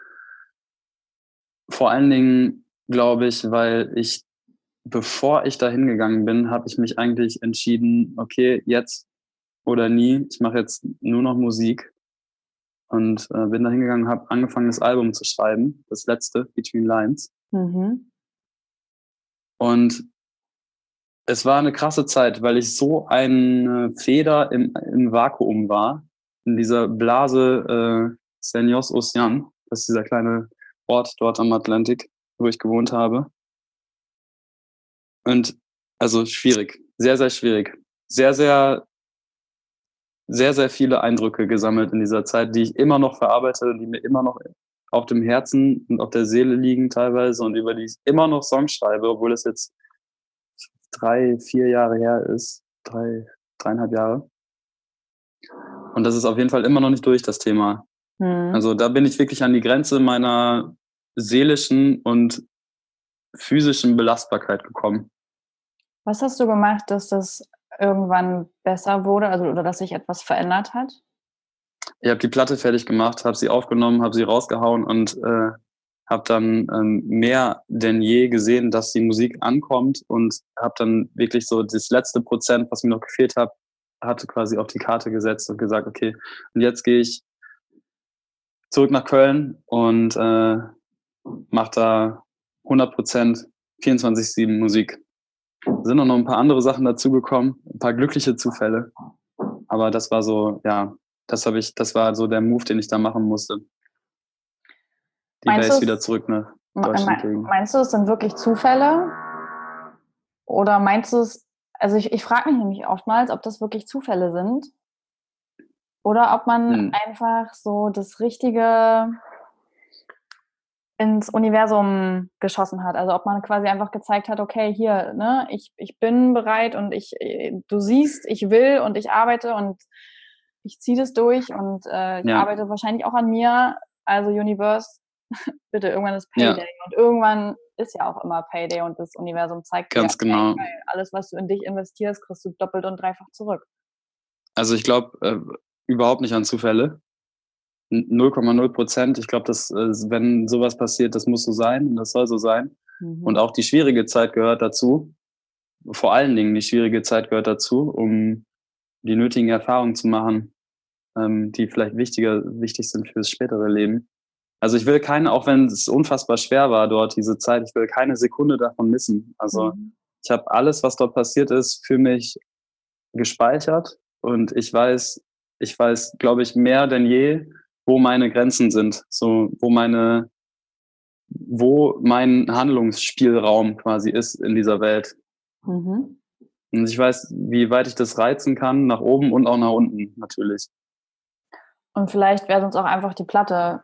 Vor allen Dingen, glaube ich, weil ich, bevor ich da hingegangen bin, habe ich mich eigentlich entschieden, okay, jetzt oder nie. Ich mache jetzt nur noch Musik und äh, bin da hingegangen, habe angefangen, das Album zu schreiben, das letzte, Between Lines. Mhm. Und es war eine krasse Zeit, weil ich so eine Feder im, im Vakuum war, in dieser Blase äh, Senyos Ocean, das ist dieser kleine Ort dort am Atlantik, wo ich gewohnt habe. Und also schwierig, sehr, sehr schwierig. Sehr, sehr sehr, sehr viele Eindrücke gesammelt in dieser Zeit, die ich immer noch verarbeite und die mir immer noch auf dem Herzen und auf der Seele liegen teilweise und über die ich immer noch Songs schreibe, obwohl es jetzt drei, vier Jahre her ist, drei, dreieinhalb Jahre. Und das ist auf jeden Fall immer noch nicht durch, das Thema. Mhm. Also da bin ich wirklich an die Grenze meiner seelischen und physischen Belastbarkeit gekommen. Was hast du gemacht, dass das irgendwann besser wurde, also oder dass sich etwas verändert hat? Ich habe die Platte fertig gemacht, habe sie aufgenommen, habe sie rausgehauen und äh, habe dann ähm, mehr denn je gesehen, dass die Musik ankommt und habe dann wirklich so das letzte Prozent, was mir noch gefehlt hat, hatte quasi auf die Karte gesetzt und gesagt, okay, und jetzt gehe ich zurück nach Köln und äh, mache da 100 Prozent 24/7 Musik. sind auch noch ein paar andere Sachen dazugekommen, ein paar glückliche Zufälle, aber das war so, ja, das habe ich, das war so der Move, den ich da machen musste die meinst Base wieder zurück nach Deutschland kriegen. Meinst du, es sind wirklich Zufälle? Oder meinst du es, also ich, ich frage mich nämlich oftmals, ob das wirklich Zufälle sind oder ob man hm. einfach so das Richtige ins Universum geschossen hat. Also ob man quasi einfach gezeigt hat, okay, hier, ne, ich, ich bin bereit und ich, du siehst, ich will und ich arbeite und ich ziehe das durch und äh, ich ja. arbeite wahrscheinlich auch an mir. Also Universe, [laughs] bitte, irgendwann ist Payday. Ja. Und irgendwann ist ja auch immer Payday und das Universum zeigt Ganz dir, genau. Hey, alles, was du in dich investierst, kriegst du doppelt und dreifach zurück. Also ich glaube äh, überhaupt nicht an Zufälle. 0,0 Prozent. Ich glaube, dass äh, wenn sowas passiert, das muss so sein und das soll so sein. Mhm. Und auch die schwierige Zeit gehört dazu. Vor allen Dingen die schwierige Zeit gehört dazu, um die nötigen Erfahrungen zu machen, ähm, die vielleicht wichtiger, wichtig sind fürs spätere Leben. Also ich will keine, auch wenn es unfassbar schwer war dort, diese Zeit, ich will keine Sekunde davon missen. Also mhm. ich habe alles, was dort passiert ist, für mich gespeichert und ich weiß, ich weiß, glaube ich, mehr denn je, wo meine Grenzen sind, so wo meine, wo mein Handlungsspielraum quasi ist in dieser Welt. Mhm. Und ich weiß, wie weit ich das reizen kann, nach oben und auch nach unten natürlich. Und vielleicht wäre uns auch einfach die Platte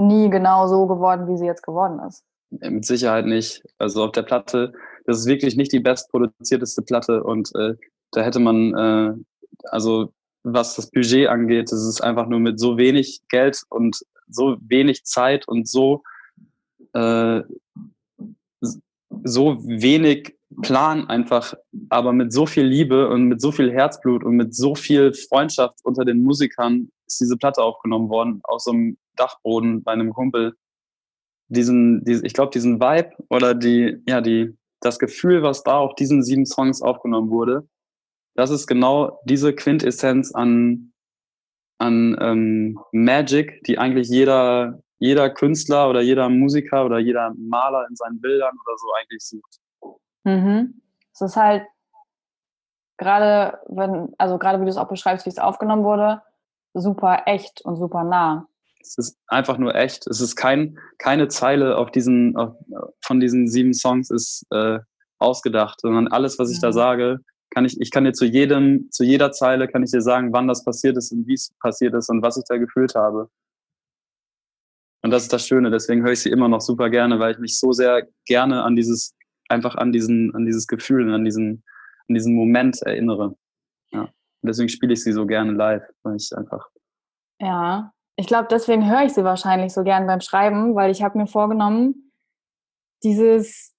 nie genau so geworden, wie sie jetzt geworden ist. Mit Sicherheit nicht. Also auf der Platte, das ist wirklich nicht die bestproduzierteste Platte und äh, da hätte man, äh, also was das Budget angeht, das ist einfach nur mit so wenig Geld und so wenig Zeit und so äh, so wenig Plan einfach, aber mit so viel Liebe und mit so viel Herzblut und mit so viel Freundschaft unter den Musikern ist diese Platte aufgenommen worden, aus so einem Dachboden bei einem Kumpel. Diesen, diesen ich glaube, diesen Vibe oder die, ja, die, das Gefühl, was da auf diesen sieben Songs aufgenommen wurde, das ist genau diese Quintessenz an, an ähm, Magic, die eigentlich jeder, jeder Künstler oder jeder Musiker oder jeder Maler in seinen Bildern oder so eigentlich sucht. Mhm. Es ist halt gerade, wenn, also gerade wie du es auch beschreibst, wie es aufgenommen wurde, super echt und super nah. Es ist einfach nur echt. Es ist kein, keine Zeile auf diesen, auf, von diesen sieben Songs ist äh, ausgedacht, sondern alles, was ich ja. da sage, kann ich, ich kann dir zu jedem, zu jeder Zeile kann ich dir sagen, wann das passiert ist und wie es passiert ist und was ich da gefühlt habe. Und das ist das Schöne. Deswegen höre ich sie immer noch super gerne, weil ich mich so sehr gerne an dieses einfach an diesen, an dieses Gefühl, an diesen, an diesen Moment erinnere. Ja. Und deswegen spiele ich sie so gerne live, weil ich einfach. Ja, ich glaube, deswegen höre ich sie wahrscheinlich so gern beim Schreiben, weil ich habe mir vorgenommen, dieses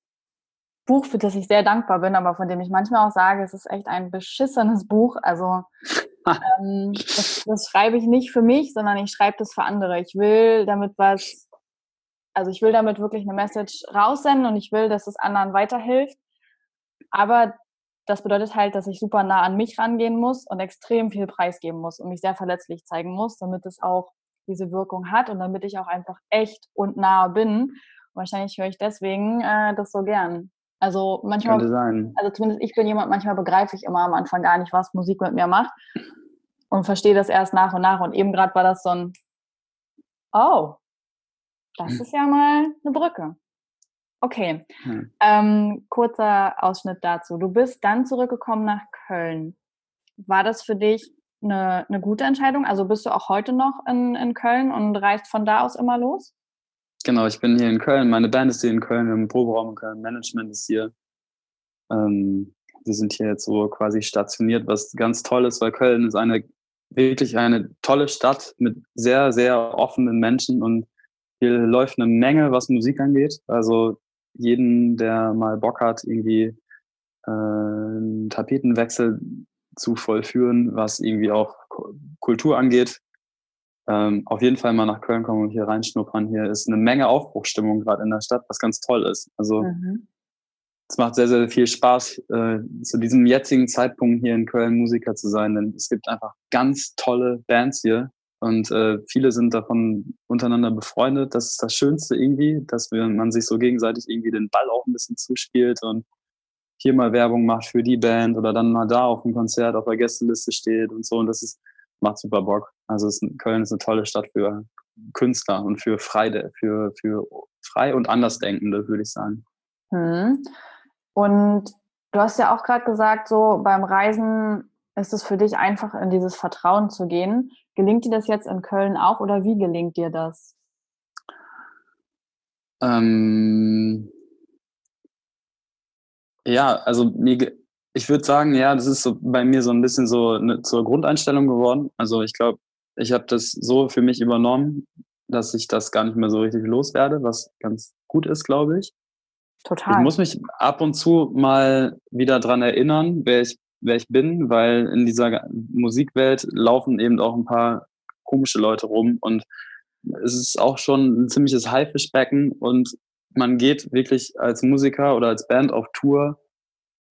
Buch, für das ich sehr dankbar bin, aber von dem ich manchmal auch sage, es ist echt ein beschissenes Buch. Also [laughs] ähm, das, das schreibe ich nicht für mich, sondern ich schreibe das für andere. Ich will damit was also ich will damit wirklich eine Message raussenden und ich will, dass es anderen weiterhilft. Aber das bedeutet halt, dass ich super nah an mich rangehen muss und extrem viel preisgeben muss und mich sehr verletzlich zeigen muss, damit es auch diese Wirkung hat und damit ich auch einfach echt und nah bin. Wahrscheinlich höre ich deswegen äh, das so gern. Also manchmal, also zumindest ich bin jemand, manchmal begreife ich immer am Anfang gar nicht, was Musik mit mir macht und verstehe das erst nach und nach. Und eben gerade war das so ein, oh, das ist ja mal eine Brücke. Okay. Hm. Ähm, kurzer Ausschnitt dazu. Du bist dann zurückgekommen nach Köln. War das für dich eine, eine gute Entscheidung? Also bist du auch heute noch in, in Köln und reist von da aus immer los? Genau, ich bin hier in Köln. Meine Band ist hier in Köln, einen Proberaum in Köln, Management ist hier. Ähm, wir sind hier jetzt so quasi stationiert, was ganz toll ist, weil Köln ist eine wirklich eine tolle Stadt mit sehr, sehr offenen Menschen und hier läuft eine Menge, was Musik angeht. Also jeden, der mal Bock hat, irgendwie äh, einen Tapetenwechsel zu vollführen, was irgendwie auch Kultur angeht. Ähm, auf jeden Fall mal nach Köln kommen und hier reinschnuppern. Hier ist eine Menge Aufbruchstimmung gerade in der Stadt, was ganz toll ist. Also mhm. es macht sehr, sehr viel Spaß, äh, zu diesem jetzigen Zeitpunkt hier in Köln Musiker zu sein, denn es gibt einfach ganz tolle Bands hier und äh, viele sind davon untereinander befreundet. Das ist das Schönste irgendwie, dass wir, man sich so gegenseitig irgendwie den Ball auch ein bisschen zuspielt und hier mal Werbung macht für die Band oder dann mal da auf dem Konzert auf der Gästeliste steht und so. Und das ist, macht super Bock. Also ist, Köln ist eine tolle Stadt für Künstler und für frei, für, für frei und Andersdenkende, würde ich sagen. Hm. Und du hast ja auch gerade gesagt, so beim Reisen ist es für dich einfach, in dieses Vertrauen zu gehen. Gelingt dir das jetzt in Köln auch oder wie gelingt dir das? Ähm, ja, also mir, ich würde sagen, ja, das ist so bei mir so ein bisschen so eine, zur Grundeinstellung geworden. Also ich glaube, ich habe das so für mich übernommen, dass ich das gar nicht mehr so richtig loswerde, was ganz gut ist, glaube ich. Total. Ich muss mich ab und zu mal wieder dran erinnern, wer ich, wer ich bin, weil in dieser Musikwelt laufen eben auch ein paar komische Leute rum und es ist auch schon ein ziemliches Haifischbecken und man geht wirklich als Musiker oder als Band auf Tour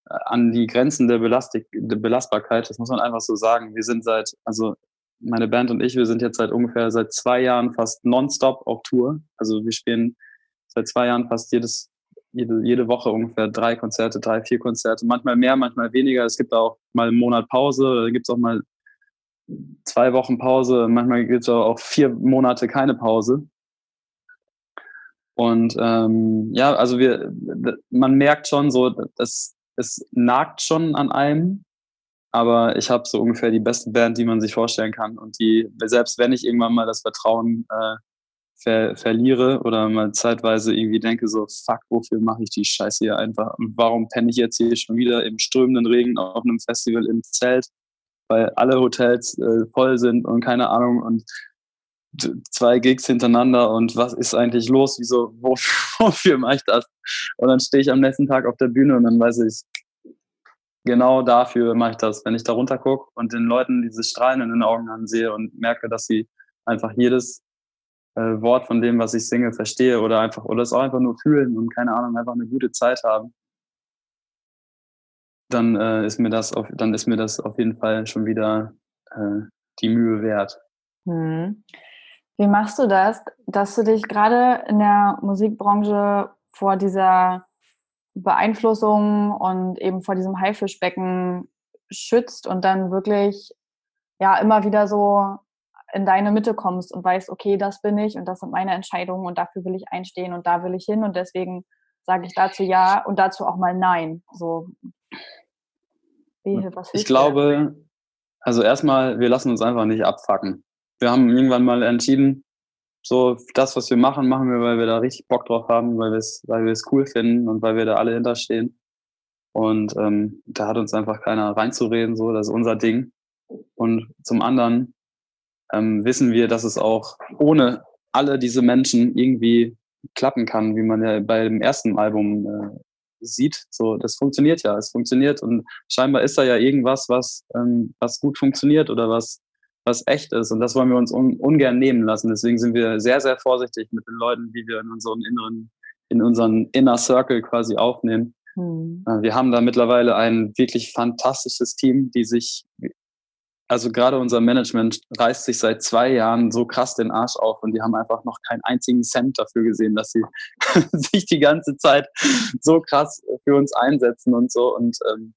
äh, an die Grenzen der, Belastik, der Belastbarkeit. Das muss man einfach so sagen. Wir sind seit, also meine Band und ich, wir sind jetzt seit ungefähr seit zwei Jahren fast nonstop auf Tour. Also wir spielen seit zwei Jahren fast jedes, jede, jede Woche ungefähr drei Konzerte, drei, vier Konzerte. Manchmal mehr, manchmal weniger. Es gibt auch mal einen Monat Pause, gibt es auch mal zwei Wochen Pause, manchmal gibt es auch vier Monate keine Pause. Und ähm, ja, also wir, man merkt schon so, dass es nagt schon an einem, aber ich habe so ungefähr die beste Band, die man sich vorstellen kann. Und die, selbst wenn ich irgendwann mal das Vertrauen äh, ver verliere oder mal zeitweise irgendwie denke, so, fuck, wofür mache ich die Scheiße hier einfach? Und warum penne ich jetzt hier schon wieder im strömenden Regen auf einem Festival im Zelt, weil alle Hotels äh, voll sind und keine Ahnung und zwei Gigs hintereinander und was ist eigentlich los? Wieso, [laughs] wofür, mache ich das? Und dann stehe ich am nächsten Tag auf der Bühne und dann weiß ich, genau dafür mache ich das. Wenn ich da runter gucke und den Leuten diese Strahlen in den Augen ansehe und merke, dass sie einfach jedes äh, Wort von dem, was ich singe, verstehe oder einfach, oder es auch einfach nur fühlen und keine Ahnung, einfach eine gute Zeit haben, dann äh, ist mir das auf, dann ist mir das auf jeden Fall schon wieder äh, die Mühe wert. Hm. Wie machst du das, dass du dich gerade in der Musikbranche vor dieser Beeinflussung und eben vor diesem Haifischbecken schützt und dann wirklich ja immer wieder so in deine Mitte kommst und weißt, okay, das bin ich und das sind meine Entscheidungen und dafür will ich einstehen und da will ich hin und deswegen sage ich dazu ja und dazu auch mal nein. So, wie, was ich glaube, also erstmal, wir lassen uns einfach nicht abfacken wir haben irgendwann mal entschieden, so das, was wir machen, machen wir, weil wir da richtig Bock drauf haben, weil wir es, weil wir es cool finden und weil wir da alle hinterstehen. Und ähm, da hat uns einfach keiner reinzureden, so, das ist unser Ding. Und zum anderen ähm, wissen wir, dass es auch ohne alle diese Menschen irgendwie klappen kann, wie man ja bei dem ersten Album äh, sieht. So, das funktioniert ja, es funktioniert und scheinbar ist da ja irgendwas, was ähm, was gut funktioniert oder was was echt ist. Und das wollen wir uns un ungern nehmen lassen. Deswegen sind wir sehr, sehr vorsichtig mit den Leuten, die wir in unseren inneren, in unseren Inner Circle quasi aufnehmen. Mhm. Wir haben da mittlerweile ein wirklich fantastisches Team, die sich, also gerade unser Management reißt sich seit zwei Jahren so krass den Arsch auf und die haben einfach noch keinen einzigen Cent dafür gesehen, dass sie [laughs] sich die ganze Zeit so krass für uns einsetzen und so. Und ähm,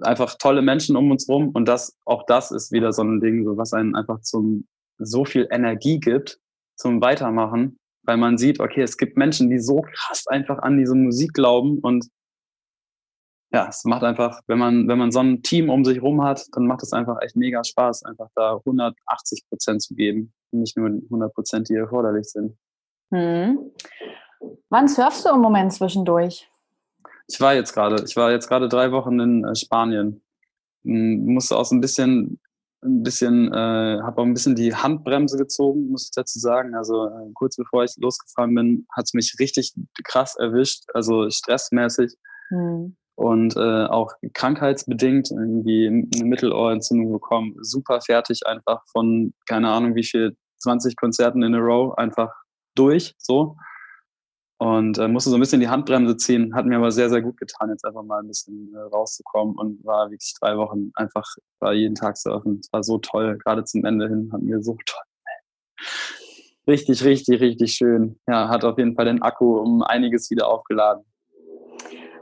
einfach tolle Menschen um uns rum und das, auch das ist wieder so ein Ding, so was einen einfach zum so viel Energie gibt zum Weitermachen, weil man sieht, okay, es gibt Menschen, die so krass einfach an diese Musik glauben und ja, es macht einfach, wenn man, wenn man so ein Team um sich rum hat, dann macht es einfach echt mega Spaß, einfach da 180 Prozent zu geben, nicht nur 100 Prozent, die erforderlich sind. Hm. Wann surfst du im Moment zwischendurch? Ich war jetzt gerade, ich war jetzt gerade drei Wochen in äh, Spanien. Musste auch so ein bisschen, ein bisschen, äh, habe auch ein bisschen die Handbremse gezogen, muss ich dazu sagen. Also äh, kurz bevor ich losgefahren bin, hat es mich richtig krass erwischt, also stressmäßig. Mhm. und äh, auch krankheitsbedingt irgendwie eine Mittelohrentzündung bekommen. Super fertig einfach von, keine Ahnung, wie viel, 20 Konzerten in a row einfach durch, so. Und äh, musste so ein bisschen die Handbremse ziehen, hat mir aber sehr, sehr gut getan, jetzt einfach mal ein bisschen äh, rauszukommen und war wirklich drei Wochen einfach, war jeden Tag surfen. Es war so toll, gerade zum Ende hin hatten wir so [laughs] toll. Richtig, richtig, richtig schön. Ja, hat auf jeden Fall den Akku um einiges wieder aufgeladen.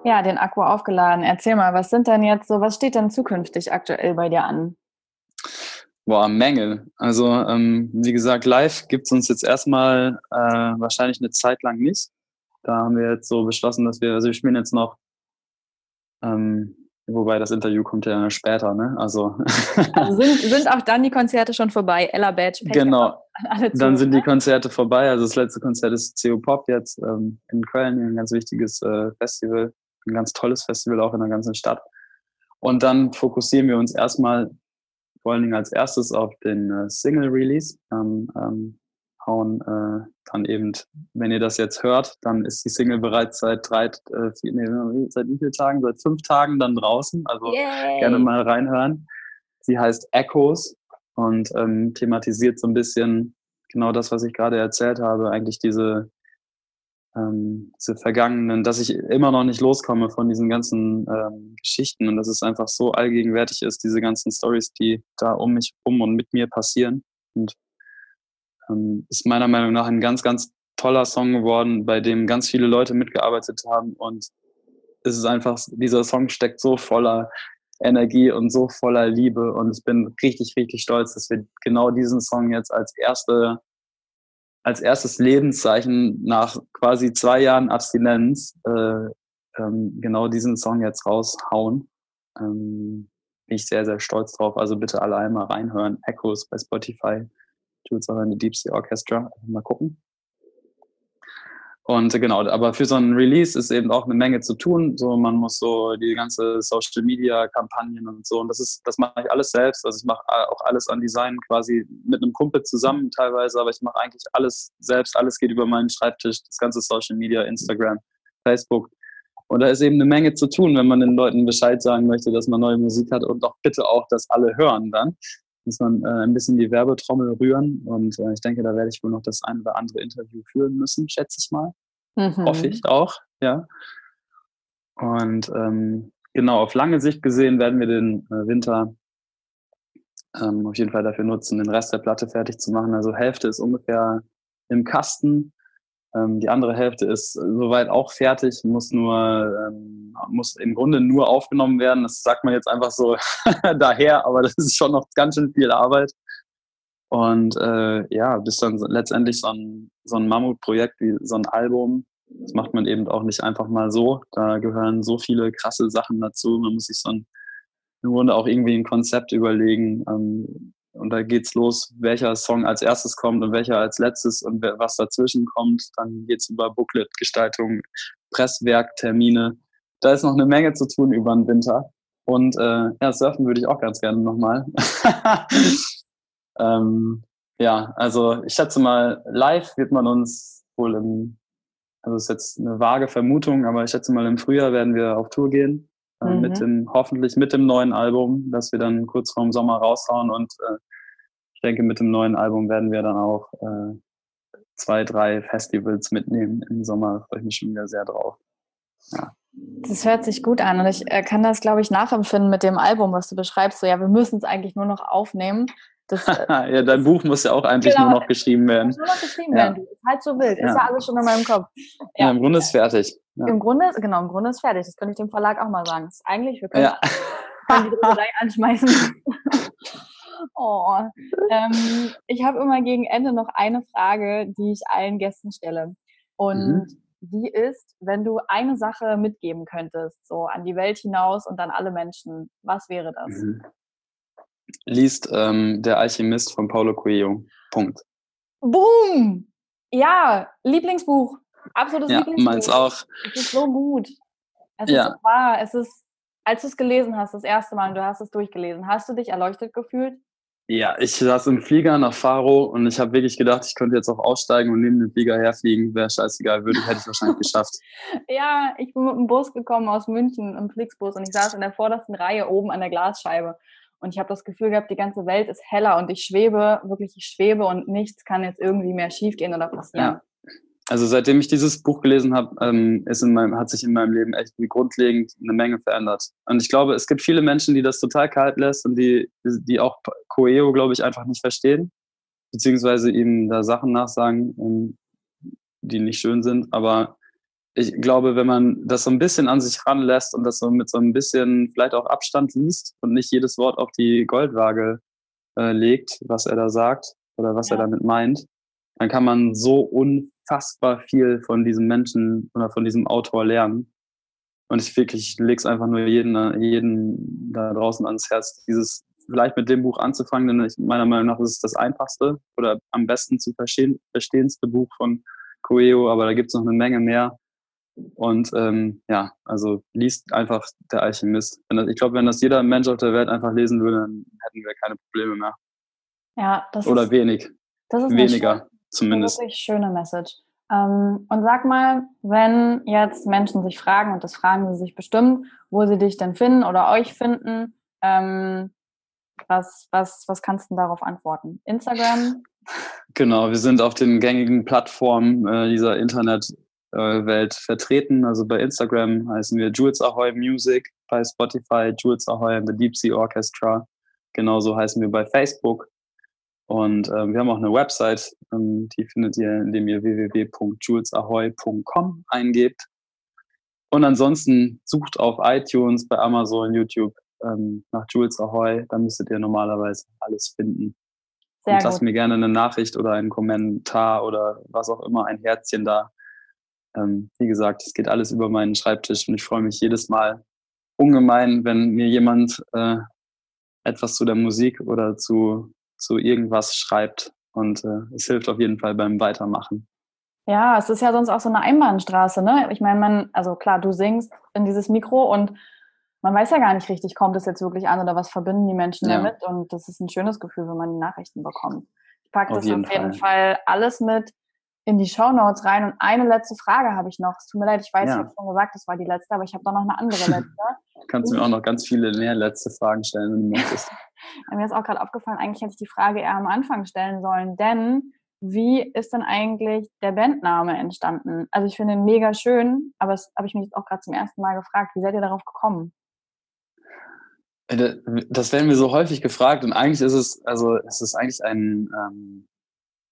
Ja, den Akku aufgeladen. Erzähl mal, was sind denn jetzt so, was steht denn zukünftig aktuell bei dir an? Boah, Menge. Also, ähm, wie gesagt, live gibt es uns jetzt erstmal äh, wahrscheinlich eine Zeit lang nicht. Da haben wir jetzt so beschlossen, dass wir, also wir spielen jetzt noch, ähm, wobei das Interview kommt ja später, ne? Also, [laughs] also sind, sind auch dann die Konzerte schon vorbei? Ella Badge, Pech Genau. Dann sind die Konzerte vorbei. Also das letzte Konzert ist CO Pop jetzt ähm, in Köln, ein ganz wichtiges äh, Festival ein ganz tolles Festival auch in der ganzen Stadt. Und dann fokussieren wir uns erstmal vor allen Dingen als erstes auf den äh, Single-Release. Ähm, ähm, hauen äh, dann eben, wenn ihr das jetzt hört, dann ist die Single bereits seit drei, äh, vier, nee, seit wie vielen Tagen? Seit fünf Tagen dann draußen. Also Yay. gerne mal reinhören. Sie heißt Echoes und ähm, thematisiert so ein bisschen genau das, was ich gerade erzählt habe, eigentlich diese ähm, diese vergangenen, dass ich immer noch nicht loskomme von diesen ganzen ähm, Geschichten und dass es einfach so allgegenwärtig ist, diese ganzen Stories, die da um mich um und mit mir passieren. Und ähm, ist meiner Meinung nach ein ganz, ganz toller Song geworden, bei dem ganz viele Leute mitgearbeitet haben und es ist einfach, dieser Song steckt so voller Energie und so voller Liebe und ich bin richtig, richtig stolz, dass wir genau diesen Song jetzt als erste als erstes Lebenszeichen nach quasi zwei Jahren Abstinenz äh, ähm, genau diesen Song jetzt raushauen. Ähm, bin ich sehr, sehr stolz drauf. Also bitte alle einmal reinhören. Echoes bei Spotify. Jules auch eine Deep Sea Orchestra. Mal gucken. Und genau, aber für so ein Release ist eben auch eine Menge zu tun. So, man muss so die ganze Social Media Kampagnen und so. Und das ist, das mache ich alles selbst. Also ich mache auch alles an Design quasi mit einem Kumpel zusammen teilweise, aber ich mache eigentlich alles selbst. Alles geht über meinen Schreibtisch. Das ganze Social Media, Instagram, Facebook. Und da ist eben eine Menge zu tun, wenn man den Leuten Bescheid sagen möchte, dass man neue Musik hat und doch bitte auch, dass alle hören dann muss man äh, ein bisschen die Werbetrommel rühren. Und äh, ich denke, da werde ich wohl noch das ein oder andere Interview führen müssen, schätze ich mal. Mhm. Hoffe ich auch, ja. Und ähm, genau, auf lange Sicht gesehen werden wir den äh, Winter ähm, auf jeden Fall dafür nutzen, den Rest der Platte fertig zu machen. Also Hälfte ist ungefähr im Kasten. Ähm, die andere Hälfte ist soweit auch fertig, muss nur, ähm, muss im Grunde nur aufgenommen werden. Das sagt man jetzt einfach so [laughs] daher, aber das ist schon noch ganz schön viel Arbeit. Und äh, ja, bis dann letztendlich so ein, so ein Mammutprojekt wie so ein Album, das macht man eben auch nicht einfach mal so. Da gehören so viele krasse Sachen dazu. Man muss sich so ein, im Grunde auch irgendwie ein Konzept überlegen. Ähm, und da geht's los, welcher Song als erstes kommt und welcher als letztes und was dazwischen kommt. Dann geht's über Booklet-Gestaltung, Presswerktermine. Da ist noch eine Menge zu tun über den Winter. Und äh, ja, surfen würde ich auch ganz gerne nochmal. [laughs] ähm, ja, also ich schätze mal, live wird man uns wohl im, also ist jetzt eine vage Vermutung, aber ich schätze mal, im Frühjahr werden wir auf Tour gehen äh, mhm. mit dem, hoffentlich mit dem neuen Album, das wir dann kurz vorm Sommer raushauen. Und äh, denke, mit dem neuen Album werden wir dann auch äh, zwei, drei Festivals mitnehmen im Sommer. Da freue ich mich schon wieder sehr drauf. Ja. Das hört sich gut an und ich äh, kann das, glaube ich, nachempfinden mit dem Album, was du beschreibst. So, ja, wir müssen es eigentlich nur noch aufnehmen. Das, [laughs] äh, ja, dein Buch muss ja auch eigentlich genau, nur noch geschrieben werden. Muss nur noch geschrieben ja. werden. Ist halt so wild. Ja. Ist ja alles schon in meinem Kopf. Ja, im Grunde ist fertig. Im Grunde, genau, im Grunde ist fertig. Das könnte ich dem Verlag auch mal sagen. Das ist eigentlich, wir können, [laughs] können die Druckerei anschmeißen. [laughs] oh. Ähm, ich habe immer gegen Ende noch eine Frage, die ich allen Gästen stelle. Und mhm. die ist, wenn du eine Sache mitgeben könntest, so an die Welt hinaus und an alle Menschen, was wäre das? Mhm. Liest ähm, Der Alchemist von Paulo Coelho. Punkt. Boom! Ja, Lieblingsbuch. Absolutes ja, Lieblingsbuch. Meins auch. Es ist so gut. Es ja. ist so wahr. Es ist, als du es gelesen hast, das erste Mal, und du hast es durchgelesen, hast du dich erleuchtet gefühlt? Ja, ich saß im Flieger nach Faro und ich habe wirklich gedacht, ich könnte jetzt auch aussteigen und neben dem Flieger herfliegen. Wäre scheißegal, würde, hätte ich wahrscheinlich geschafft. [laughs] Ja, ich bin mit dem Bus gekommen aus München, im Flixbus, und ich saß in der vordersten Reihe oben an der Glasscheibe. Und ich habe das Gefühl gehabt, die ganze Welt ist heller und ich schwebe, wirklich, ich schwebe und nichts kann jetzt irgendwie mehr schiefgehen oder passieren. Ja. Also seitdem ich dieses Buch gelesen habe, ähm, ist in meinem, hat sich in meinem Leben echt grundlegend eine Menge verändert. Und ich glaube, es gibt viele Menschen, die das total kalt lässt und die, die auch Coeo, glaube ich, einfach nicht verstehen, beziehungsweise ihm da Sachen nachsagen, ähm, die nicht schön sind. Aber ich glaube, wenn man das so ein bisschen an sich ranlässt und das so mit so ein bisschen vielleicht auch Abstand liest und nicht jedes Wort auf die Goldwaage äh, legt, was er da sagt oder was ja. er damit meint, dann kann man so unfassbar viel von diesem Menschen oder von diesem Autor lernen. Und ich wirklich lege es einfach nur jeden, jeden da draußen ans Herz, dieses vielleicht mit dem Buch anzufangen, denn ich, meiner Meinung nach ist es das einfachste oder am besten zu verstehen, verstehendste Buch von Coeo, aber da gibt es noch eine Menge mehr. Und ähm, ja, also liest einfach der Alchemist. Ich glaube, wenn das jeder Mensch auf der Welt einfach lesen würde, dann hätten wir keine Probleme mehr. Ja, das Oder ist, wenig. Das ist Weniger zumindest. Eine wirklich schöne Message. Ähm, und sag mal, wenn jetzt Menschen sich fragen, und das fragen sie sich bestimmt, wo sie dich denn finden oder euch finden, ähm, was, was, was kannst du darauf antworten? Instagram? [laughs] Genau, wir sind auf den gängigen Plattformen äh, dieser Internet- äh, vertreten. Also bei Instagram heißen wir Jules Ahoy Music, bei Spotify Jules Ahoy and the Deep Sea Orchestra. Genauso heißen wir bei Facebook. Und ähm, wir haben auch eine Website, ähm, die findet ihr, indem ihr www.julesahoy.com eingebt. Und ansonsten sucht auf iTunes, bei Amazon, YouTube ähm, nach Jules Ahoy, dann müsstet ihr normalerweise alles finden. Sehr und lasst mir gerne eine Nachricht oder einen Kommentar oder was auch immer, ein Herzchen da ähm, wie gesagt, es geht alles über meinen Schreibtisch und ich freue mich jedes Mal ungemein, wenn mir jemand äh, etwas zu der Musik oder zu, zu irgendwas schreibt. Und äh, es hilft auf jeden Fall beim Weitermachen. Ja, es ist ja sonst auch so eine Einbahnstraße, ne? Ich meine, man, also klar, du singst in dieses Mikro und man weiß ja gar nicht richtig, kommt es jetzt wirklich an oder was verbinden die Menschen ja. damit? Und das ist ein schönes Gefühl, wenn man die Nachrichten bekommt. Ich packe das auf jeden, Fall. Fall alles mit in die Show Notes rein. Und eine letzte Frage habe ich noch. Es tut mir leid, ich weiß, ja. ich habe schon gesagt, das war die letzte, aber ich habe da noch eine andere letzte. [laughs] Kannst du mir auch noch ganz viele mehr letzte Fragen stellen, wenn du möchtest. [laughs] mir ist auch gerade aufgefallen, eigentlich hätte ich die Frage eher am Anfang stellen sollen, denn wie ist denn eigentlich der Bandname entstanden? Also ich finde ihn mega schön, aber das habe ich mich auch gerade zum ersten Mal gefragt. Wie seid ihr darauf gekommen? Äh, das werden wir so häufig gefragt und eigentlich ist es, also es ist eigentlich ein, ähm,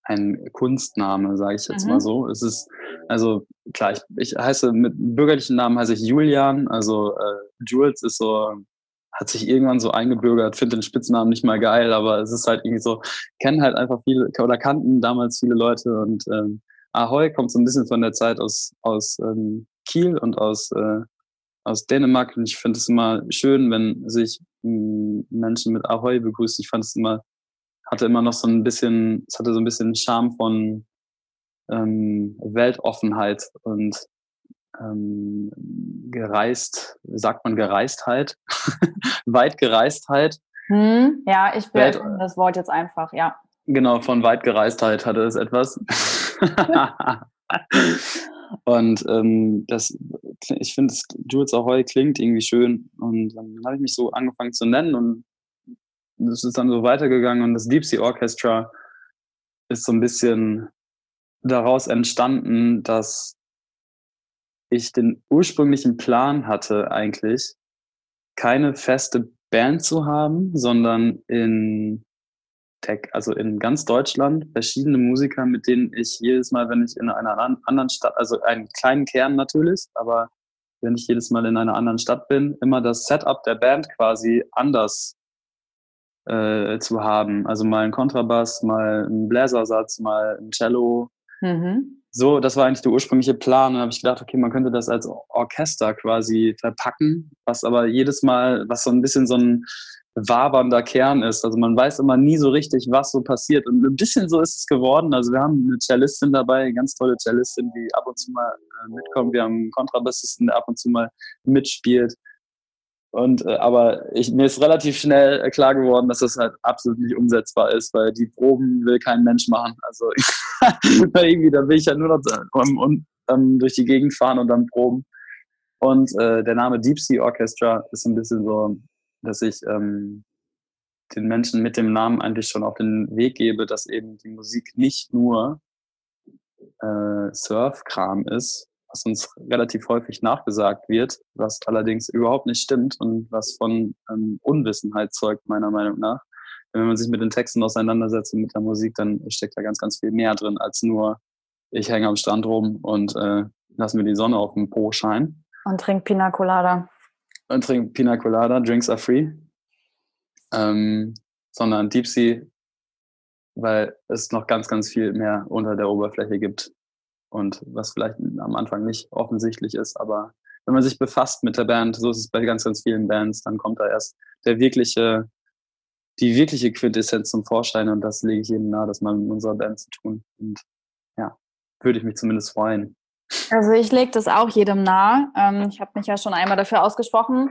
ein Kunstname, sage ich jetzt mhm. mal so. Es ist, also klar, ich, ich heiße mit bürgerlichen Namen heiße ich Julian, also äh, Jules ist so, hat sich irgendwann so eingebürgert, finde den Spitznamen nicht mal geil, aber es ist halt irgendwie so, kennen halt einfach viele oder kannten damals viele Leute und ähm, Ahoy kommt so ein bisschen von der Zeit aus, aus ähm, Kiel und aus, äh, aus Dänemark und ich finde es immer schön, wenn sich m, Menschen mit Ahoy begrüßen. Ich fand es immer hatte immer noch so ein bisschen, es hatte so ein bisschen Charme von ähm, Weltoffenheit und ähm, gereist, sagt man Gereistheit, [laughs] weit Gereistheit. Hm, ja, ich beende das Wort jetzt einfach, ja. Genau, von weit Gereistheit hatte es etwas. [laughs] und ähm, das, ich finde, Jules Ahoy klingt irgendwie schön. Und dann habe ich mich so angefangen zu nennen und das ist dann so weitergegangen und das Deep Sea Orchestra ist so ein bisschen daraus entstanden, dass ich den ursprünglichen Plan hatte, eigentlich keine feste Band zu haben, sondern in Tech, also in ganz Deutschland verschiedene Musiker, mit denen ich jedes Mal, wenn ich in einer anderen Stadt, also einen kleinen Kern natürlich, aber wenn ich jedes Mal in einer anderen Stadt bin, immer das Setup der Band quasi anders äh, zu haben. Also mal ein Kontrabass, mal ein Bläsersatz, mal ein Cello. Mhm. So, das war eigentlich der ursprüngliche Plan. Und habe ich gedacht, okay, man könnte das als Orchester quasi verpacken, was aber jedes Mal, was so ein bisschen so ein wabernder Kern ist. Also man weiß immer nie so richtig, was so passiert. Und ein bisschen so ist es geworden. Also wir haben eine Cellistin dabei, eine ganz tolle Cellistin, die ab und zu mal äh, mitkommt. Wir haben einen Kontrabassisten, der ab und zu mal mitspielt. Und äh, aber ich, mir ist relativ schnell äh, klar geworden, dass das halt absolut nicht umsetzbar ist, weil die Proben will kein Mensch machen. Also [laughs] irgendwie, da will ich ja nur noch um, um, um, durch die Gegend fahren und dann proben. Und äh, der Name Deep Sea Orchestra ist ein bisschen so, dass ich ähm, den Menschen mit dem Namen eigentlich schon auf den Weg gebe, dass eben die Musik nicht nur äh, Surfkram ist, was uns relativ häufig nachgesagt wird, was allerdings überhaupt nicht stimmt und was von ähm, Unwissenheit zeugt, meiner Meinung nach. Wenn man sich mit den Texten auseinandersetzt und mit der Musik, dann steckt da ganz, ganz viel mehr drin, als nur ich hänge am Strand rum und äh, lass mir die Sonne auf dem Po scheinen. Und trink Pina Colada. Und trink Pina Colada, Drinks are free. Ähm, sondern Deep Sea, weil es noch ganz, ganz viel mehr unter der Oberfläche gibt und was vielleicht am Anfang nicht offensichtlich ist, aber wenn man sich befasst mit der Band, so ist es bei ganz, ganz vielen Bands, dann kommt da erst der wirkliche, die wirkliche Quintessenz zum Vorschein und das lege ich jedem nahe, das mal mit unserer Band zu tun. Und ja, würde ich mich zumindest freuen. Also ich lege das auch jedem nahe. Ähm, ich habe mich ja schon einmal dafür ausgesprochen,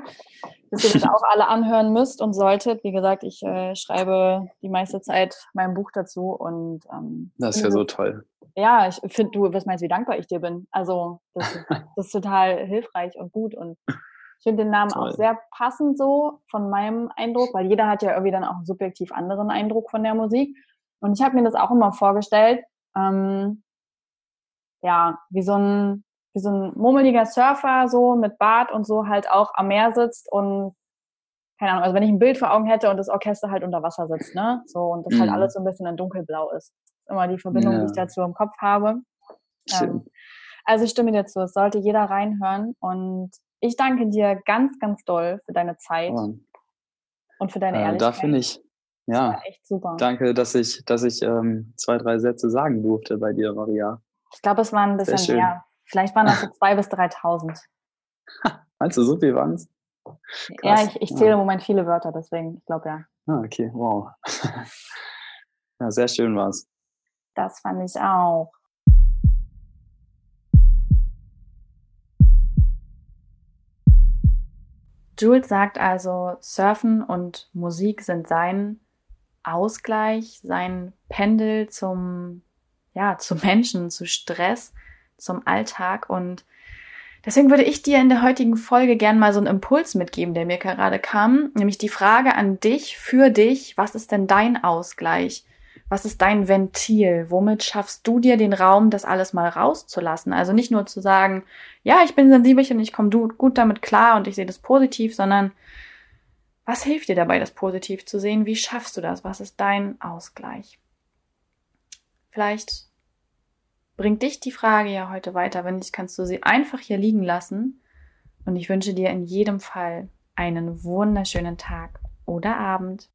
dass ihr das auch alle anhören müsst und solltet. Wie gesagt, ich äh, schreibe die meiste Zeit mein Buch dazu und ähm, das ist ja so toll. Ja, ich finde, du was meinst, wie dankbar ich dir bin. Also das, [laughs] das ist total hilfreich und gut und ich finde den Namen toll. auch sehr passend so von meinem Eindruck, weil jeder hat ja irgendwie dann auch einen subjektiv anderen Eindruck von der Musik. Und ich habe mir das auch immer vorgestellt, ähm, ja, wie so ein, wie so ein mummeliger Surfer, so mit Bart und so halt auch am Meer sitzt und keine Ahnung, also wenn ich ein Bild vor Augen hätte und das Orchester halt unter Wasser sitzt, ne? So und das halt mhm. halt alles so ein bisschen in dunkelblau ist. Immer die Verbindung, ja. die ich dazu im Kopf habe. Ähm, also ich stimme dir zu, es sollte jeder reinhören und ich danke dir ganz, ganz doll für deine Zeit oh. und für deine äh, Ehrlichkeit. Dafür nicht. Ja. Das echt super. Danke, dass ich, dass ich ähm, zwei, drei Sätze sagen durfte bei dir, Maria. Ich glaube, es waren ein bisschen mehr. Vielleicht waren das so [laughs] 2.000 bis 3.000. Meinst du, so viel waren es? Ja, ich, ich zähle ja. im Moment viele Wörter, deswegen, ich glaube ja. Ah, okay, wow. [laughs] ja, sehr schön war es. Das fand ich auch. Jules sagt also, Surfen und Musik sind sein Ausgleich, sein Pendel zum ja, zu Menschen, zu Stress, zum Alltag und deswegen würde ich dir in der heutigen Folge gern mal so einen Impuls mitgeben, der mir gerade kam, nämlich die Frage an dich, für dich, was ist denn dein Ausgleich? Was ist dein Ventil? Womit schaffst du dir den Raum, das alles mal rauszulassen? Also nicht nur zu sagen, ja, ich bin sensibel und ich komme gut damit klar und ich sehe das positiv, sondern was hilft dir dabei, das positiv zu sehen? Wie schaffst du das? Was ist dein Ausgleich? Vielleicht bringt dich die Frage ja heute weiter. Wenn nicht, kannst du sie einfach hier liegen lassen. Und ich wünsche dir in jedem Fall einen wunderschönen Tag oder Abend.